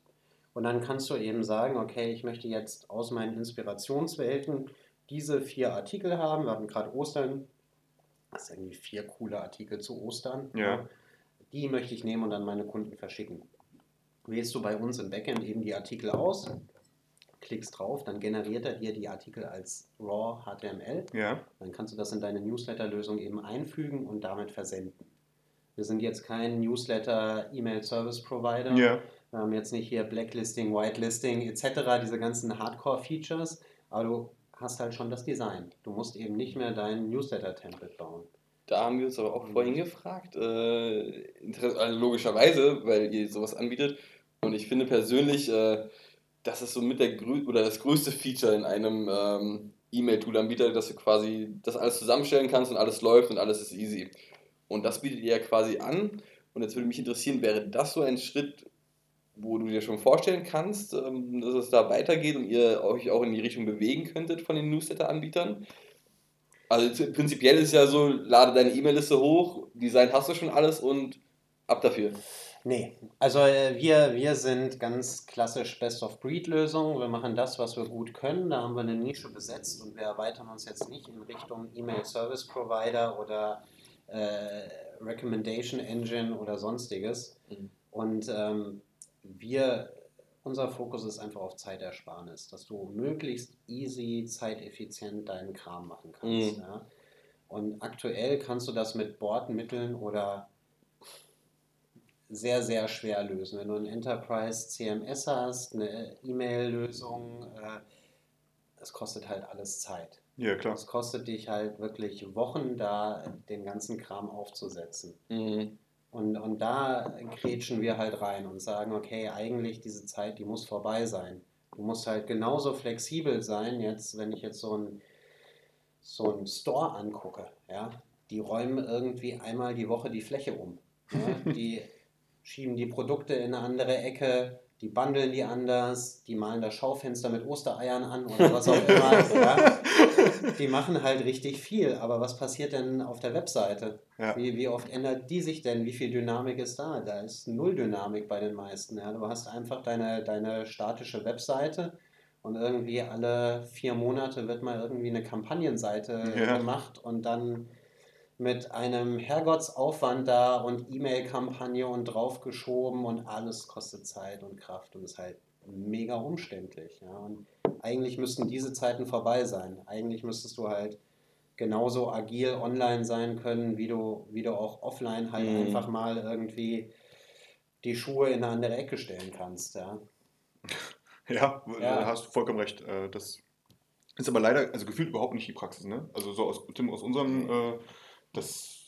Und dann kannst du eben sagen, okay, ich möchte jetzt aus meinen Inspirationswelten diese vier Artikel haben. Wir hatten gerade Ostern. Das sind irgendwie vier coole Artikel zu Ostern. Ja. Die möchte ich nehmen und an meine Kunden verschicken. Wählst du bei uns im Backend eben die Artikel aus, klickst drauf, dann generiert er dir die Artikel als RAW HTML. ja. Dann kannst du das in deine Newsletter-Lösung eben einfügen und damit versenden. Wir sind jetzt kein Newsletter-E-Mail-Service-Provider. Ja. Wir haben jetzt nicht hier Blacklisting, Whitelisting etc., diese ganzen Hardcore-Features, aber du hast halt schon das Design. Du musst eben nicht mehr dein Newsletter-Template bauen. Da haben wir uns aber auch vorhin gefragt, äh, also logischerweise, weil ihr sowas anbietet. Und ich finde persönlich, äh, das ist so mit der grö oder das größte Feature in einem ähm, E-Mail-Tool-Anbieter, dass du quasi das alles zusammenstellen kannst und alles läuft und alles ist easy. Und das bietet ihr ja quasi an. Und jetzt würde mich interessieren, wäre das so ein Schritt, wo du dir schon vorstellen kannst, ähm, dass es da weitergeht und ihr euch auch in die Richtung bewegen könntet von den Newsletter-Anbietern? Also prinzipiell ist ja so, lade deine E-Mail-Liste hoch, Design hast du schon alles und ab dafür. Nee, also äh, wir, wir sind ganz klassisch Best-of-Breed-Lösung. Wir machen das, was wir gut können. Da haben wir eine Nische besetzt und wir erweitern uns jetzt nicht in Richtung E-Mail-Service-Provider oder äh, Recommendation Engine oder sonstiges. Mhm. Und ähm, wir, unser Fokus ist einfach auf Zeitersparnis, dass du möglichst easy, zeiteffizient deinen Kram machen kannst. Mhm. Ja? Und aktuell kannst du das mit Bordmitteln oder sehr, sehr schwer lösen. Wenn du ein Enterprise CMS hast, eine E-Mail-Lösung, äh, das kostet halt alles Zeit. Ja, klar. Es kostet dich halt wirklich Wochen, da den ganzen Kram aufzusetzen. Mhm. Und, und da grätschen wir halt rein und sagen, okay, eigentlich diese Zeit, die muss vorbei sein. Du musst halt genauso flexibel sein, jetzt, wenn ich jetzt so ein so einen Store angucke, ja, die räumen irgendwie einmal die Woche die Fläche um. Ja, <laughs> die schieben die Produkte in eine andere Ecke, die bundeln die anders, die malen das Schaufenster mit Ostereiern an oder was auch immer. <laughs> ja. Die machen halt richtig viel, aber was passiert denn auf der Webseite? Ja. Wie, wie oft ändert die sich denn? Wie viel Dynamik ist da? Da ist null Dynamik bei den meisten. Ja. Du hast einfach deine, deine statische Webseite und irgendwie alle vier Monate wird mal irgendwie eine Kampagnenseite Ja. gemacht und dann mit einem Herrgottsaufwand da und E-Mail-Kampagne und draufgeschoben und alles kostet Zeit und Kraft und ist halt mega umständlich. Ja. Und eigentlich müssten diese Zeiten vorbei sein. Eigentlich müsstest du halt genauso agil online sein können, wie du, wie du auch offline halt Mhm. einfach mal irgendwie die Schuhe in eine andere Ecke stellen kannst. Ja. <laughs> Ja, Ja. da hast du vollkommen recht. Äh, Das ist aber leider, also gefühlt überhaupt nicht die Praxis, ne? Also so aus, Tim, aus unserem, äh, das,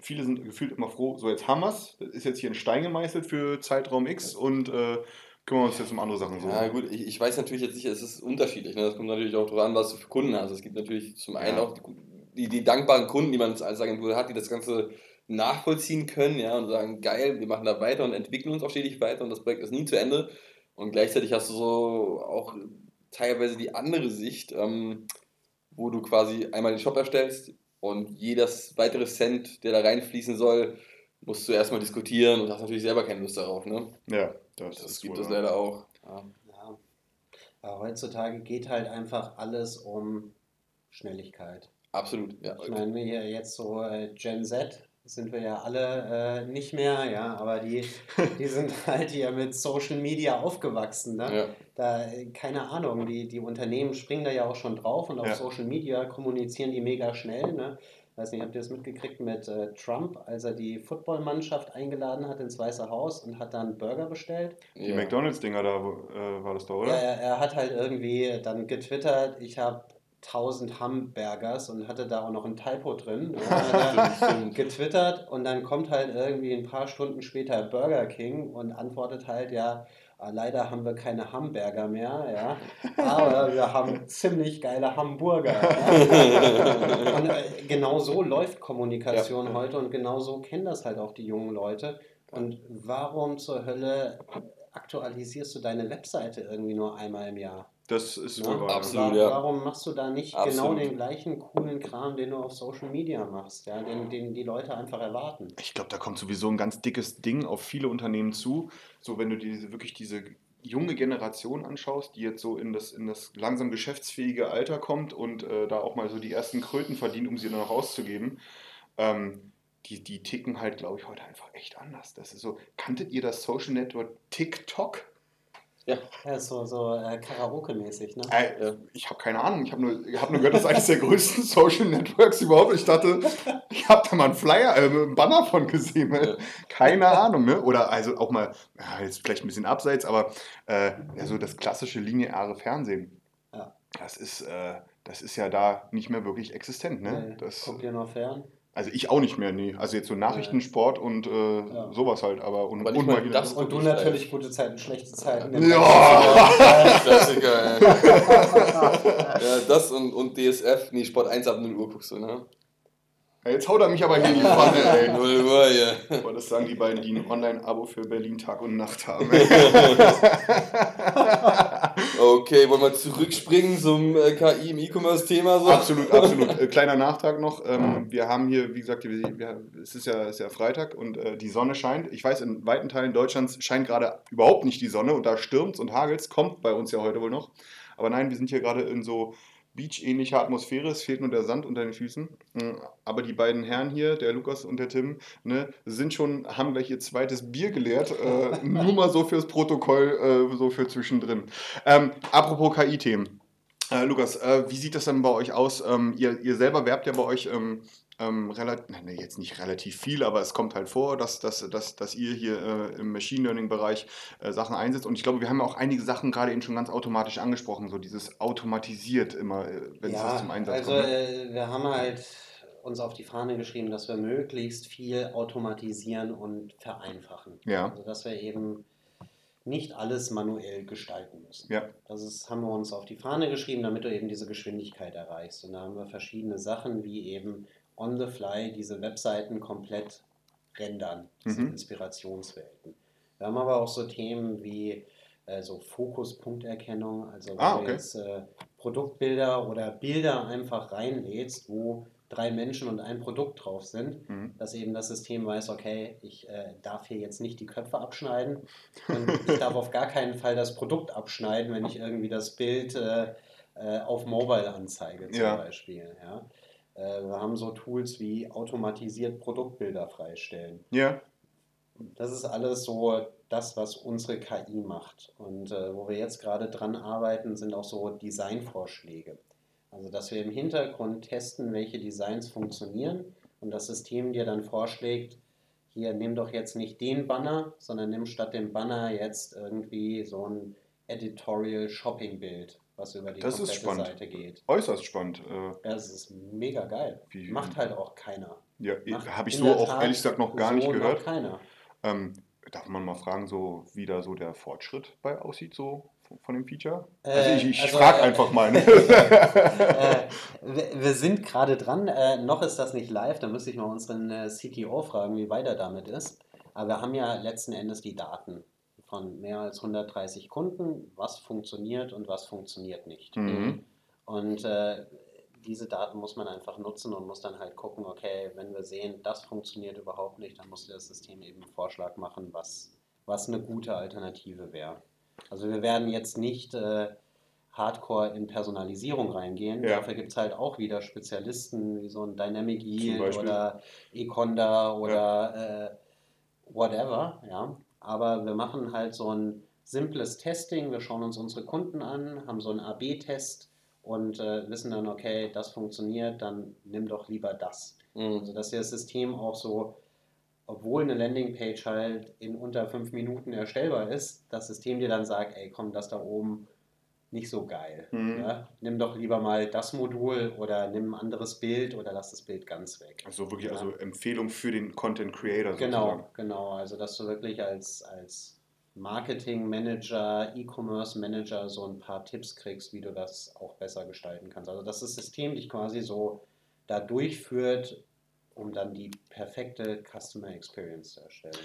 viele sind gefühlt immer froh, so jetzt haben wir's, das ist jetzt hier ein Stein gemeißelt für Zeitraum X und äh, kümmern uns jetzt um andere Sachen so. Ja, gut, ich, ich weiß natürlich jetzt nicht, es ist unterschiedlich. Ne? Das kommt natürlich auch darauf an, was du für Kunden hast. Es gibt natürlich zum einen Ja. auch die, die, die dankbaren Kunden, die man als Agentur hat, die das Ganze nachvollziehen können ja, und sagen, geil, wir machen da weiter und entwickeln uns auch stetig weiter und das Projekt ist nie zu Ende. Und gleichzeitig hast du so auch teilweise die andere Sicht, ähm, wo du quasi einmal den Shop erstellst und jedes weitere Cent, der da reinfließen soll, musst du erstmal diskutieren und hast natürlich selber keine Lust darauf. Ne? Ja, das, Das, ist gibt es leider auch. Ja. Ja. Aber heutzutage geht halt einfach alles um Schnelligkeit. Absolut, ja. Ich meine, hier jetzt so äh, Gen Z sind wir ja alle äh, nicht mehr, ja, aber die, <laughs> die sind halt hier mit Social Media aufgewachsen. Ne? ja. Da, äh, keine Ahnung, die, die Unternehmen springen da ja auch schon drauf und auf Ja. Social Media kommunizieren die mega schnell. Ne? Weiß nicht, habt ihr das mitgekriegt mit äh, Trump, als er die Footballmannschaft eingeladen hat ins Weiße Haus und hat dann Burger bestellt? Die ja. McDonalds-Dinger da, wo- äh, war das da, oder? Ja, er, er hat halt irgendwie dann getwittert, ich habe 1000 Hamburgers und hatte da auch noch ein Typo drin. <laughs> Er getwittert und dann kommt halt irgendwie ein paar Stunden später Burger King und antwortet halt, ja, ah, leider haben wir keine Hamburger mehr, ja, aber wir haben ziemlich geile Hamburger. Ja. <laughs> Und äh, genau so läuft Kommunikation Ja. heute und genau so kennen das halt auch die jungen Leute. Und warum zur Hölle aktualisierst du deine Webseite irgendwie nur einmal im Jahr? Das ist Ne? wohl wahr. Absolut. Warum, ja. warum machst du da nicht Absolut. genau den gleichen coolen Kram, den du auf Social Media machst, ja, den, den die Leute einfach erwarten? Ich glaube, da kommt sowieso ein ganz dickes Ding auf viele Unternehmen zu. So, wenn du diese, wirklich diese junge Generation anschaust, die jetzt so in das, in das langsam geschäftsfähige Alter kommt und äh, da auch mal so die ersten Kröten verdient, um sie dann auch auszugeben, ähm, die, die ticken halt, glaube ich, heute einfach echt anders. Das ist so, kanntet ihr das Social Network TikTok? Ja, ist so, so äh, Karaoke-mäßig, ne? Äh, Ja. Ich habe keine Ahnung. Ich habe nur, ich hab nur gehört, das ist eines der größten <laughs> Social Networks überhaupt. Ich dachte, ich habe da mal einen Flyer, äh, einen Banner von gesehen. Ja. Keine Ahnung, ne? Oder also auch mal, ja, jetzt vielleicht ein bisschen abseits, aber äh, ja, so das klassische lineare Fernsehen. Ja. Das ist, äh, das ist ja da nicht mehr wirklich existent, ne? Nee, Das, Guck dir noch fern. Also ich auch nicht mehr, nee. Also jetzt so Nachrichten, Sport und äh, Ja. sowas halt, aber und, Aber nicht und mal das- Und du natürlich gute Zeiten, schlechte Zeiten. Ja. Klassiker, ey. <laughs> ja, das und, und DSF, nee, Sport 1 ab 0 Uhr guckst du, ne? Ja, Jetzt haut er mich aber hier in die Pfanne, ey. <laughs> 0 Uhr, ja. Boah, das sagen die beiden, die ein Online-Abo für Berlin Tag und Nacht haben. <laughs> Okay, wollen wir zurückspringen zum äh, KI im E-Commerce-Thema? So? absolut, absolut. <laughs> Äh, kleiner Nachtrag noch. Ähm, wir haben hier, wie gesagt, wir, wir, es ist ja, ist ja Freitag und äh, die Sonne scheint. Ich weiß, in weiten Teilen Deutschlands scheint gerade überhaupt nicht die Sonne und da stürmt und hagelt Kommt bei uns ja heute wohl noch. Aber nein, wir sind hier gerade in so Beach-ähnlicher Atmosphäre. Es fehlt nur der Sand unter den Füßen. Mm, Aber die beiden Herren hier, der Lukas und der Tim, ne, sind schon, haben gleich ihr zweites Bier geleert. Äh, <laughs> nur mal so fürs Protokoll, äh, so für zwischendrin. Ähm, apropos KI-Themen. Äh, Lukas, äh, wie sieht das denn bei euch aus? Ähm, ihr, ihr selber werbt ja bei euch ähm, ähm, relativ, nee, jetzt nicht relativ viel, aber es kommt halt vor, dass, dass, dass, dass ihr hier äh, im Machine Learning-Bereich äh, Sachen einsetzt. Und ich glaube, wir haben ja auch einige Sachen gerade eben schon ganz automatisch angesprochen, so dieses automatisiert immer, äh, wenn es das zum Einsatz also kommt. Ne? äh, wir haben halt uns auf die Fahne geschrieben, dass wir möglichst viel automatisieren und vereinfachen. Ja. Also dass wir eben nicht alles manuell gestalten müssen. Ja. Das ist, haben wir uns auf die Fahne geschrieben, damit du eben diese Geschwindigkeit erreichst. Und da haben wir verschiedene Sachen, wie eben on the fly diese Webseiten komplett rendern, diese Mhm. Inspirationswelten. Wir haben aber auch so Themen wie äh, so Fokuspunkterkennung, also wenn Ah, du okay. jetzt äh, Produktbilder oder Bilder einfach reinlädst, wo drei Menschen und ein Produkt drauf sind, Mhm. dass eben das System weiß, okay, ich äh, darf hier jetzt nicht die Köpfe abschneiden und ich darf auf gar keinen Fall das Produkt abschneiden, wenn ich irgendwie das Bild äh, äh, auf Mobile anzeige zum Ja. Beispiel. Ja. Äh, wir haben so Tools wie automatisiert Produktbilder freistellen. Ja, Das ist alles so das, was unsere KI macht. Und äh, wo wir jetzt gerade dran arbeiten, sind auch so Designvorschläge. Also, dass wir im Hintergrund testen, welche Designs funktionieren und das System dir dann vorschlägt, hier nimm doch jetzt nicht den Banner, sondern nimm statt dem Banner jetzt irgendwie so ein Editorial Shopping Bild, was über die Das ist komplette spannend. Seite geht. äußerst spannend. Äh, Ja, Das ist mega geil. Wie- Macht halt auch keiner. ja, habe ich so auch Tat ehrlich gesagt noch gar nicht so gehört. Noch keiner. Ähm, darf man mal fragen, so wie da so der Fortschritt bei aussieht, so von- dem Feature? Äh, Also ich, ich also, frage äh, einfach mal. Ne? <laughs> äh, <laughs> wir, wir sind gerade dran. Äh, noch ist das nicht live. Da müsste ich mal unseren äh, CTO fragen, wie weit er damit ist. Aber wir haben ja letzten Endes die Daten von mehr als 130 Kunden, was funktioniert und was funktioniert nicht. Mhm. Und äh, diese Daten muss man einfach nutzen und muss dann halt gucken, okay, wenn wir sehen, das funktioniert überhaupt nicht, dann muss das System eben einen Vorschlag machen, was, was eine gute Alternative wäre. Also wir werden jetzt nicht äh, hardcore in Personalisierung reingehen. Ja. Dafür gibt es halt auch wieder Spezialisten wie so ein Dynamic Yield oder Econda oder äh, whatever, ja. Aber wir machen halt so ein simples Testing. Wir schauen uns unsere Kunden an, haben so einen AB-Test und äh, wissen dann, okay, das funktioniert, dann nimm doch lieber das. Mhm. Also dass das System auch so, obwohl eine Landingpage halt in unter fünf Minuten erstellbar ist, das System dir dann sagt, ey komm, das da oben nicht so geil. Mhm. Ja? Nimm doch lieber mal das Modul oder nimm ein anderes Bild oder lass das Bild ganz weg. Also wirklich Ja. also Empfehlung für den Content Creator Genau, sozusagen. genau. Also dass du wirklich als, als Marketing Manager, E-Commerce Manager so ein paar Tipps kriegst, wie du das auch besser gestalten kannst. Also dass das System dich quasi so da durchführt, um dann die perfekte Customer Experience zu erstellen.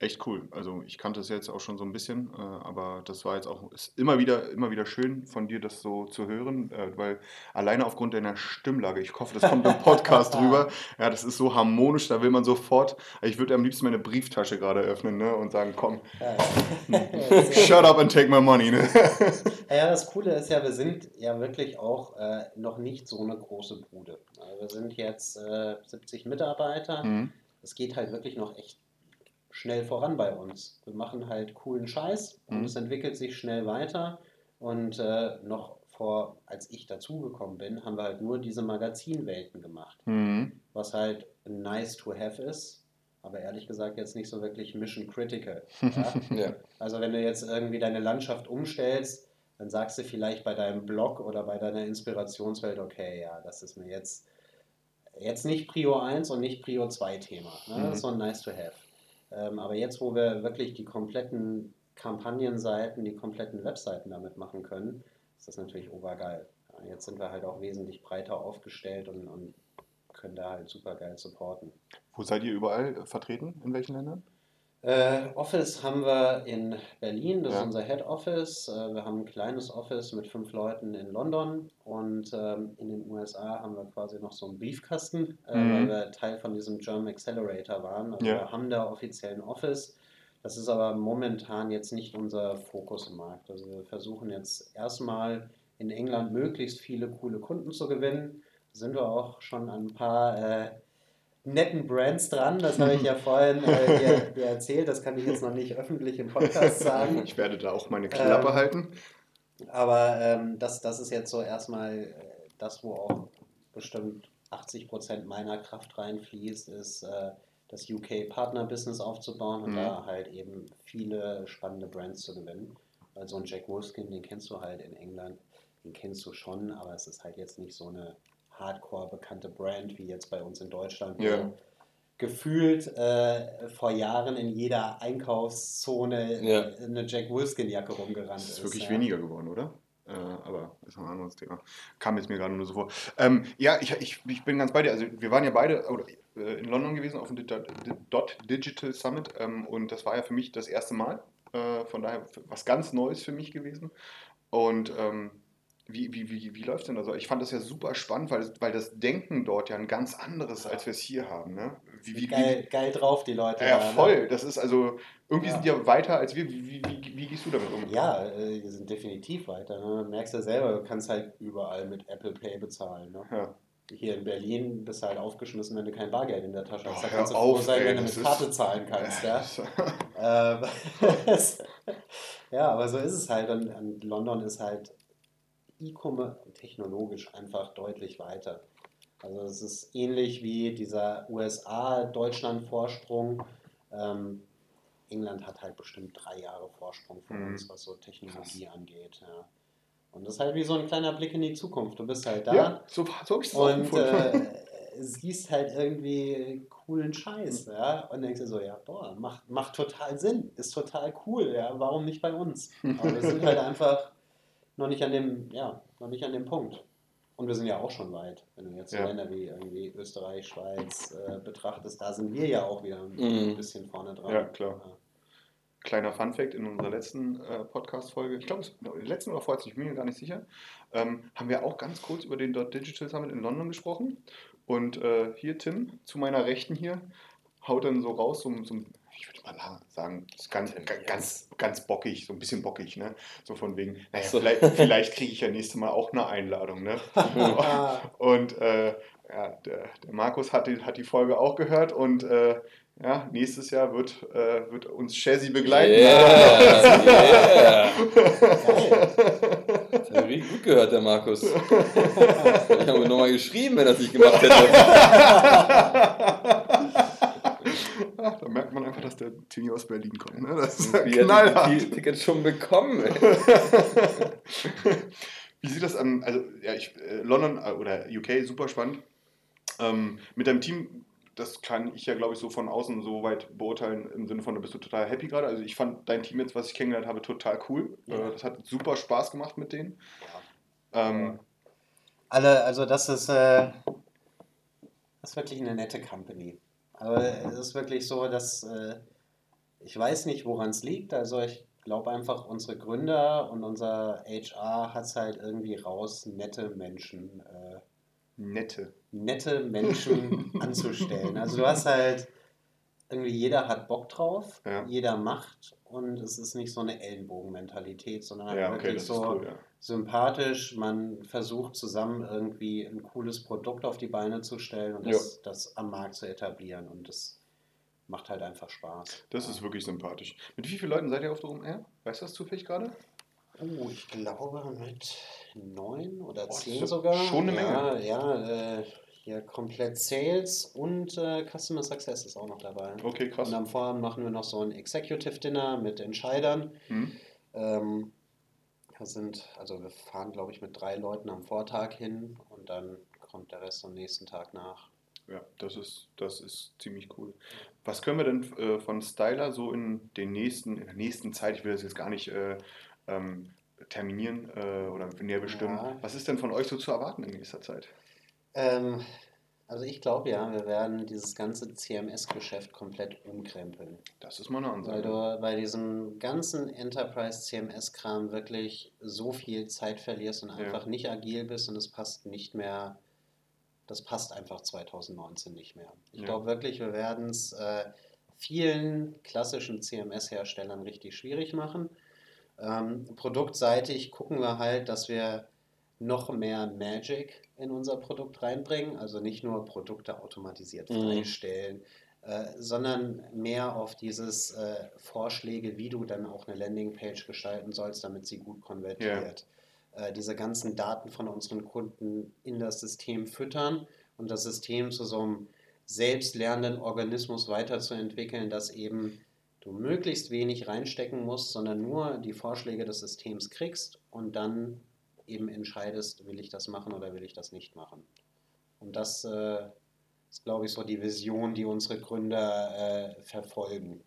Echt cool. Also ich kannte es jetzt auch schon so ein bisschen, äh, aber das war jetzt auch ist immer wieder, immer wieder schön von dir das so zu hören, äh, weil alleine aufgrund deiner Stimmlage, ich hoffe, das kommt im Podcast <laughs> drüber, ja, das ist so harmonisch, da will man sofort, ich würde am liebsten meine Brieftasche gerade öffnen ne, und sagen, komm, <laughs> shut up and take my money. Ne? <laughs> Ja, das Coole ist ja, wir sind ja wirklich auch äh, noch nicht so eine große Bude. Also wir sind jetzt äh, 70 Mitarbeiter. Mhm. Es geht halt wirklich noch echt schnell voran bei uns. Wir machen halt coolen Scheiß und Mhm. es entwickelt sich schnell weiter. Und äh, noch vor, als ich dazugekommen bin, haben wir halt nur diese Magazinwelten gemacht, Mhm. was halt nice to have ist, aber ehrlich gesagt jetzt nicht so wirklich mission critical. Ja? <laughs> Ja. Also wenn du jetzt irgendwie deine Landschaft umstellst, dann sagst du vielleicht bei deinem Blog oder bei deiner Inspirationswelt, okay, ja, das ist mir jetzt, jetzt nicht Prio 1 und nicht Prio 2 Thema. Ne? Mhm. Das ist so ein nice to have. Ähm, aber jetzt, wo wir wirklich die kompletten Kampagnenseiten, die kompletten Webseiten damit machen können, ist das natürlich obergeil. Ja, jetzt sind wir halt auch wesentlich breiter aufgestellt und, und können da halt super geil supporten. Wo seid ihr überall vertreten? In welchen Ländern? Äh, Office haben wir in Berlin, das Ja. ist unser Head Office. Äh, wir haben ein kleines Office mit fünf Leuten in London und ähm, in den USA haben wir quasi noch so einen Briefkasten, äh, Mhm. weil wir Teil von diesem German Accelerator waren. Also Ja. wir haben da offiziell ein Office. Das ist aber momentan jetzt nicht unser Fokus im Markt. Also wir versuchen jetzt erstmal in England möglichst viele coole Kunden zu gewinnen. Da sind wir auch schon an ein paar äh, netten Brands dran. Das habe ich ja vorhin äh, <laughs> dir, dir erzählt. Das kann ich jetzt noch nicht öffentlich im Podcast sagen. Ich werde da auch meine Klappe Ähm, halten. Aber ähm, das, das ist jetzt so erstmal äh, das, wo auch bestimmt 80 Prozent meiner Kraft reinfließt, ist äh, das UK-Partner-Business aufzubauen und Mhm. da halt eben viele spannende Brands zu gewinnen. Weil so ein Jack Wolfskin, den kennst du halt in England, den kennst du schon, aber es ist halt jetzt nicht so eine hardcore bekannte Brand wie jetzt bei uns in Deutschland. Ja. Gefühlt äh, vor Jahren in jeder Einkaufszone Ja. eine Jack Wolfskin-Jacke rumgerannt Das ist. ist wirklich ja. weniger geworden, oder? Äh, aber ist noch ein anderes Thema. Kam jetzt mir gerade nur so vor. Ähm, ja, ich, ich, ich bin ganz bei dir. Also wir waren ja beide äh, in London gewesen auf dem Dot Dot Digital Summit ähm, und das war ja für mich das erste Mal. Äh, von daher was ganz Neues für mich gewesen. Und ähm, wie, wie, wie, wie läuft denn das? Also ich fand das ja super spannend, weil, weil das Denken dort ja ein ganz anderes, als wir es hier haben. Ne? Wie, wie, wie, geil, geil drauf, die Leute. ja, da, ne? voll. Das ist also, irgendwie Ja. sind die ja weiter als wir. Wie, wie, wie, gehst du damit um? Ja, äh, die sind definitiv weiter. Ne? Du merkst ja selber, du kannst halt überall mit Apple Pay bezahlen. Ne? Ja. Hier in Berlin bist du halt aufgeschmissen, wenn du kein Bargeld in der Tasche hast. Da kannst du froh sein, wenn du mit Karte zahlen kannst. Ja? <laughs> Ja. Ähm, <laughs> ja, aber so ist es halt. Und, und London ist halt E-Commerce technologisch einfach deutlich weiter. Also es ist ähnlich wie dieser USA-Deutschland-Vorsprung. Ähm, England hat halt bestimmt drei Jahre Vorsprung von Mhm. uns, was so Technologie angeht. Ja. Und das ist halt wie so ein kleiner Blick in die Zukunft. Du bist halt da Ja, so, so und empfunden. äh, siehst halt irgendwie coolen Scheiß, ja, und denkst dir so, ja, boah, macht, macht total Sinn, ist total cool, ja, warum nicht bei uns? Aber wir sind halt <laughs> einfach noch nicht an dem, ja, noch nicht an dem Punkt. Und wir sind ja auch schon weit, wenn du jetzt Ja. Länder wie irgendwie Österreich, Schweiz äh, betrachtest, da sind wir ja auch wieder ein Mhm. bisschen vorne dran. Ja, klar. Kleiner Funfact in unserer letzten äh, Podcast-Folge, ich glaube, in der letzten oder vorletzten, ich bin mir gar nicht sicher, ähm, haben wir auch ganz kurz über den Dot Digital Summit in London gesprochen. Und äh, hier, Tim, zu meiner Rechten hier, haut dann so raus, so, so ich würde mal sagen, das ist ganz, ga- ganz, ganz bockig, so ein bisschen bockig, ne? So von wegen, naja, So. vielleicht, vielleicht kriege ich ja nächstes Mal auch eine Einladung, ne? <laughs> Und äh, ja, der, der Markus hat die, hat die Folge auch gehört und äh, ja, nächstes Jahr wird, äh, wird uns Chazzy begleiten. Yeah, <laughs> yeah. Das hat richtig gut gehört, der Markus. <laughs> Ich habe mir nochmal geschrieben, wenn er es nicht gemacht hätte. Da merkt man einfach, dass der Tini aus Berlin kommt. Ne? Das ist Wie knallhart. die Tickets schon bekommen. <laughs> Wie sieht das an? Also, ja, ich, äh, London äh, oder UK, super spannend. Ähm, mit deinem Team, das kann ich ja, glaube ich, so von außen so weit beurteilen, im Sinne von, du bist du total happy gerade. Also, ich fand dein Team jetzt, was ich kennengelernt habe, total cool. Ja. Äh, das hat super Spaß gemacht mit denen. Ähm, Alle, also das ist, das ist wirklich eine nette Company. Aber es ist wirklich so, dass äh, ich weiß nicht, woran es liegt. Also ich glaube einfach, unsere Gründer und unser HR hat es halt irgendwie raus, nette Menschen, äh, Nette. nette Menschen <laughs> anzustellen. Also du hast halt irgendwie jeder hat Bock drauf, Ja. jeder macht und es ist nicht so eine Ellenbogenmentalität, sondern halt Ja, okay, wirklich so cool, ja. Sympathisch. Man versucht zusammen irgendwie ein cooles Produkt auf die Beine zu stellen und das, das am Markt zu etablieren und das macht halt einfach Spaß. Das Ja. ist wirklich sympathisch. Mit wie vielen Leuten seid ihr auf der OMR? Weißt du das zufällig gerade? Oh, ich glaube mit neun oder Oh, zehn sogar. schon eine Ja, ja, äh, hier komplett Sales und äh, Customer Success ist auch noch dabei. Okay, krass. Und am Vorabend machen wir noch so ein Executive Dinner mit Entscheidern. Hm? Ähm, da sind, also wir fahren, glaube ich, mit drei Leuten am Vortag hin und dann kommt der Rest am nächsten Tag nach. Ja, das ist, das ist ziemlich cool. Was können wir denn äh, von Styler so in, den nächsten, in der nächsten Zeit, ich will das jetzt gar nicht äh, ähm, terminieren äh, oder näher bestimmen, Ja. was ist denn von euch so zu erwarten in nächster Zeit? Ähm, also ich glaube ja, wir werden dieses ganze CMS-Geschäft komplett umkrempeln. Das ist mal eine Weil Ansage. du bei diesem ganzen Enterprise CMS-Kram wirklich so viel Zeit verlierst und Ja. einfach nicht agil bist und es passt nicht mehr, das passt einfach 2019 nicht mehr. Ich Ja. glaube wirklich, wir werden es äh, vielen klassischen CMS-Herstellern richtig schwierig machen. Ähm, produktseitig gucken wir halt, dass wir noch mehr Magic in unser Produkt reinbringen, also nicht nur Produkte automatisiert Mhm. freistellen, äh, sondern mehr auf dieses äh, Vorschläge, wie du dann auch eine Landingpage gestalten sollst, damit sie gut konvertiert. Äh, diese ganzen Daten von unseren Kunden in das System füttern und das System zu so einem selbstlernenden Organismus weiterzuentwickeln, dass eben du möglichst wenig reinstecken musst, sondern nur die Vorschläge des Systems kriegst und dann eben entscheidest, will ich das machen oder will ich das nicht machen. Und das äh, ist, glaube ich, so die Vision, die unsere Gründer äh, verfolgen.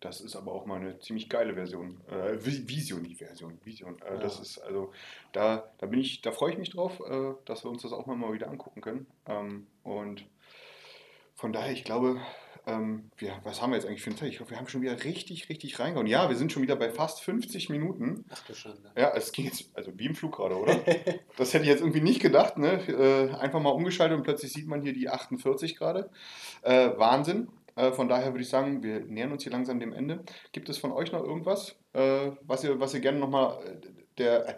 Das ist aber auch mal eine ziemlich geile Version. Äh, Vi- Vision, nicht Version, Vision. Äh, Das Ja. ist also, da, da bin ich, da freue ich mich drauf, äh, dass wir uns das auch mal, mal wieder angucken können. Ähm, und von daher, ich glaube, ähm, wir, was haben wir jetzt eigentlich für eine Zeit? Ich glaube, wir haben schon wieder richtig, richtig reingehauen. Ja, wir sind schon wieder bei fast 50 Minuten. Ach du Schande. Ja, es ging jetzt, also wie im Flug gerade, oder? <laughs> Das hätte ich jetzt irgendwie nicht gedacht, ne? Äh, einfach mal umgeschaltet und plötzlich sieht man hier die 48 gerade. Äh, Wahnsinn. Äh, von daher würde ich sagen, wir nähern uns hier langsam dem Ende. Gibt es von euch noch irgendwas, äh, was, ihr, was ihr gerne nochmal, der, äh,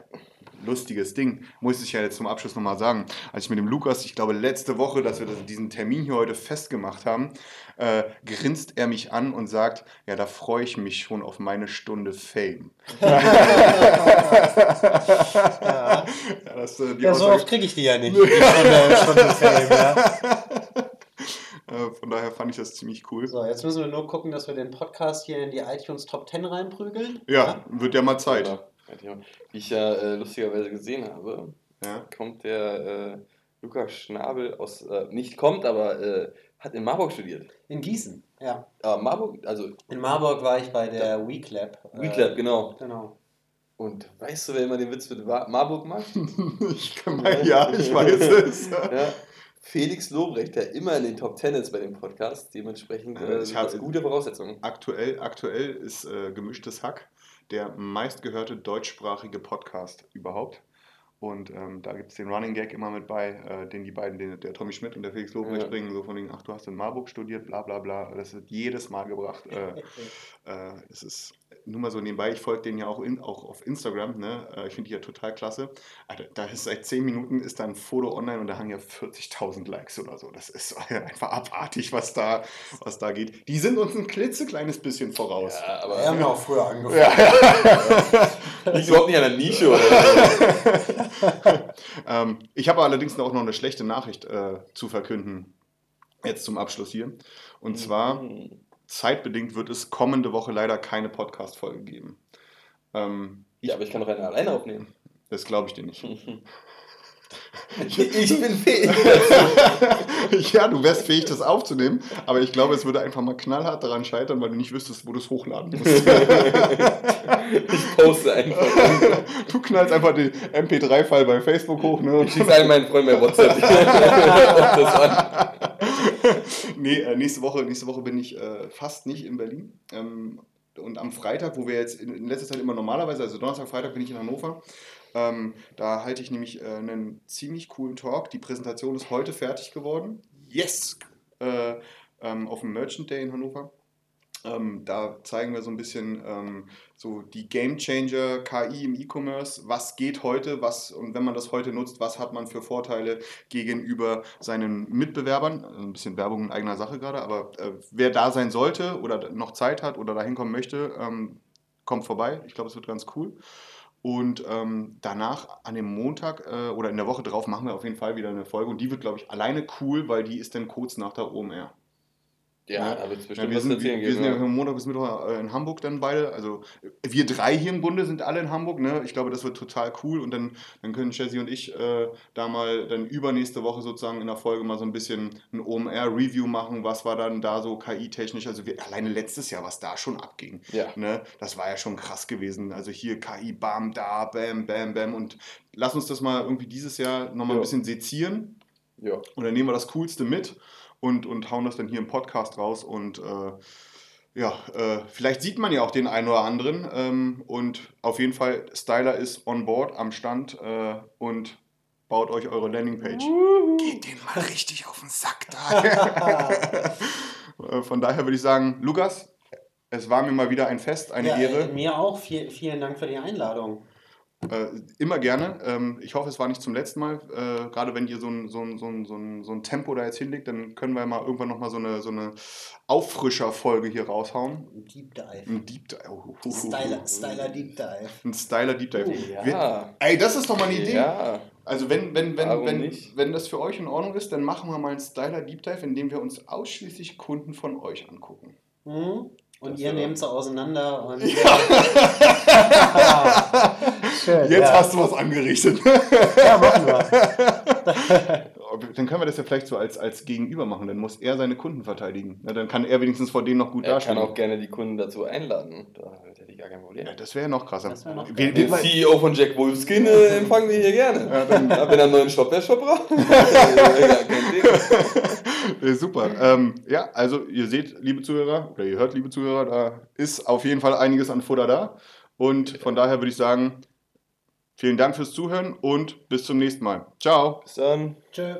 lustiges Ding, muss ich ja jetzt zum Abschluss nochmal sagen. Als ich mit dem Lukas, ich glaube letzte Woche, dass wir das, diesen Termin hier heute festgemacht haben, äh, grinst er mich an und sagt, ja, da freue ich mich schon auf meine Stunde Fame. Ja. <laughs> <laughs> Ja, das, äh, die Ja, so oft kriege ich die ja nicht. <laughs> Die Stunde, Stunde Fame, ja. Äh, von daher fand ich das ziemlich cool. So, jetzt müssen wir nur gucken, dass wir den Podcast hier in die iTunes Top 10 reinprügeln. Ja, wird ja mal Zeit. Ja. Wie ich ja äh, lustigerweise gesehen habe, Ja. kommt der äh, Lukas Schnabel aus, äh, nicht kommt, aber äh, hat in Marburg studiert. In Gießen, ja. Aber Marburg, also In Marburg war ich bei der WeClap. äh, WeClap, genau. Genau. Und weißt du, wer immer den Witz mit Marburg macht? <laughs> Ich kann mal, <laughs> ja, ich weiß es. <laughs> ja. Felix Lobrecht, der immer in den Top Ten ist bei dem Podcast. Dementsprechend Ja, äh, ich gute Voraussetzungen. Aktuell, aktuell ist äh, Gemischtes Hack der meistgehörte deutschsprachige Podcast überhaupt. Und ähm, da gibt es den Running Gag immer mit bei, äh, den die beiden, den, der Tommy Schmidt und der Felix Lobrecht Ja. bringen, so von denen, ach, du hast in Marburg studiert, bla bla bla. Das wird jedes Mal gebracht. Äh, <laughs> Äh, es ist nur mal so nebenbei, ich folge denen ja auch, in, auch auf Instagram, ne? Äh, ich finde die ja total klasse. Alter, da ist seit 10 Minuten ist da ein Foto online und da haben ja 40.000 Likes oder so. Das ist <laughs> einfach abartig, was da, was da geht. Die sind uns ein klitzekleines bisschen voraus. Ja, aber Wir haben ja auch früher angefangen. Ja. <laughs> liegt überhaupt nicht an der Nische oder so. <laughs> ähm, ich habe allerdings auch noch eine schlechte Nachricht äh, zu verkünden. Jetzt zum Abschluss hier. Und zwar, Mhm. Zeitbedingt wird es kommende Woche leider keine Podcast-Folge geben. Ähm, Ja, aber ich kann doch eine alleine aufnehmen. das glaube ich dir nicht. <laughs> ich bin fähig. <laughs> ja, du wärst fähig, das aufzunehmen, aber ich glaube, es würde einfach mal knallhart daran scheitern, weil du nicht wüsstest, wo du es hochladen musst. <laughs> ich poste einfach. du knallst einfach den MP3-File bei Facebook hoch, ne? Ich schicke allen meinen Freunden bei WhatsApp. <laughs> Nee, äh, nächste Woche, nächste Woche bin ich äh, fast nicht in Berlin. Ähm, und am Freitag, wo wir jetzt in, in letzter Zeit immer normalerweise, also Donnerstag, Freitag bin ich in Hannover. Ähm, da halte ich nämlich äh, einen ziemlich coolen Talk. Die Präsentation ist heute fertig geworden. Yes! Äh, ähm, auf dem Merchant Day in Hannover. Ähm, da zeigen wir so ein bisschen ähm, so die Game Changer KI im E-Commerce. Was geht heute? Was und wenn man das heute nutzt, was hat man für Vorteile gegenüber seinen Mitbewerbern? Ein bisschen Werbung in eigener Sache gerade, aber äh, wer da sein sollte oder noch Zeit hat oder dahin kommen möchte, ähm, kommt vorbei. Ich glaube, es wird ganz cool. Und ähm, danach an dem Montag äh, oder in der Woche drauf machen wir auf jeden Fall wieder eine Folge. Und die wird, glaube ich, alleine cool, weil die ist dann kurz nach der OMR. Ja, da wird es Ja, bestimmt wir was sind, wir, wir sind ja von Montag bis Mittwoch äh, in Hamburg dann beide. Also wir drei hier im Bunde sind alle in Hamburg. Ne? Ich glaube, das wird total cool. Und dann, dann können Jesse und ich äh, da mal dann übernächste Woche sozusagen in der Folge mal so ein bisschen ein OMR-Review machen. Was war dann da so KI-technisch? Also wir, alleine letztes Jahr, was da schon abging. Ja. Ne? Das war ja schon krass gewesen. Also hier KI, bam, da, bam, bam, bam. Und lass uns das mal irgendwie dieses Jahr nochmal ein Ja. bisschen sezieren. Ja. Und dann nehmen wir das Coolste mit und, und hauen das dann hier im Podcast raus. Und äh, ja, äh, vielleicht sieht man ja auch den einen oder anderen. Ähm, und auf jeden Fall, Styler ist on board am Stand äh, und baut euch eure Landingpage. Geht den mal richtig auf den Sack da. <laughs> Äh, Von daher würde ich sagen, Lukas, es war mir mal wieder ein Fest, eine ja, Ehre. Mir auch. Viel, vielen Dank für die Einladung. Äh, immer gerne. Ähm, ich hoffe, es war nicht zum letzten Mal. Äh, gerade wenn ihr so ein, so, ein, so, ein, so, ein, so ein Tempo da jetzt hinlegt, dann können wir mal irgendwann nochmal so eine, so eine Auffrischer-Folge hier raushauen. Ein Deep Dive. Ein Deep Dive. Oh, Die Styler, Styler Deep Dive. Ein Styler Deep Dive. Oh, Wir- ja. Ey, das ist doch mal eine Idee. Ja. Also wenn, wenn, wenn, Warum wenn, nicht? wenn das für euch in Ordnung ist, dann machen wir mal einen Styler Deep Dive, in dem wir uns ausschließlich Kunden von euch angucken. Mhm. Und Das ihr nehmt sie auseinander und. <laughs> <laughs> <laughs> Schön, Jetzt ja. hast du was angerichtet. Ja, machen wir. <laughs> Dann können wir das ja vielleicht so als, als Gegenüber machen. Dann muss er seine Kunden verteidigen. Na, dann kann er wenigstens vor denen noch gut Er dastehen. kann auch gerne die Kunden dazu einladen. Da hätte ich gar kein Problem. Ja, das wäre ja noch krasser. Wär noch Wir- Den CEO von Jack Wolfskin äh, <laughs> empfangen wir hier gerne. Ja, dann- Ja, wenn er einen neuen Shopware-Shop braucht. <laughs> kein Ding. Äh, Super. Ähm, ja, also ihr seht, liebe Zuhörer, oder ihr hört, liebe Zuhörer, da ist auf jeden Fall einiges an Futter da. Und von daher würde ich sagen, vielen Dank fürs Zuhören und bis zum nächsten Mal. Ciao. Bis dann. Tschö.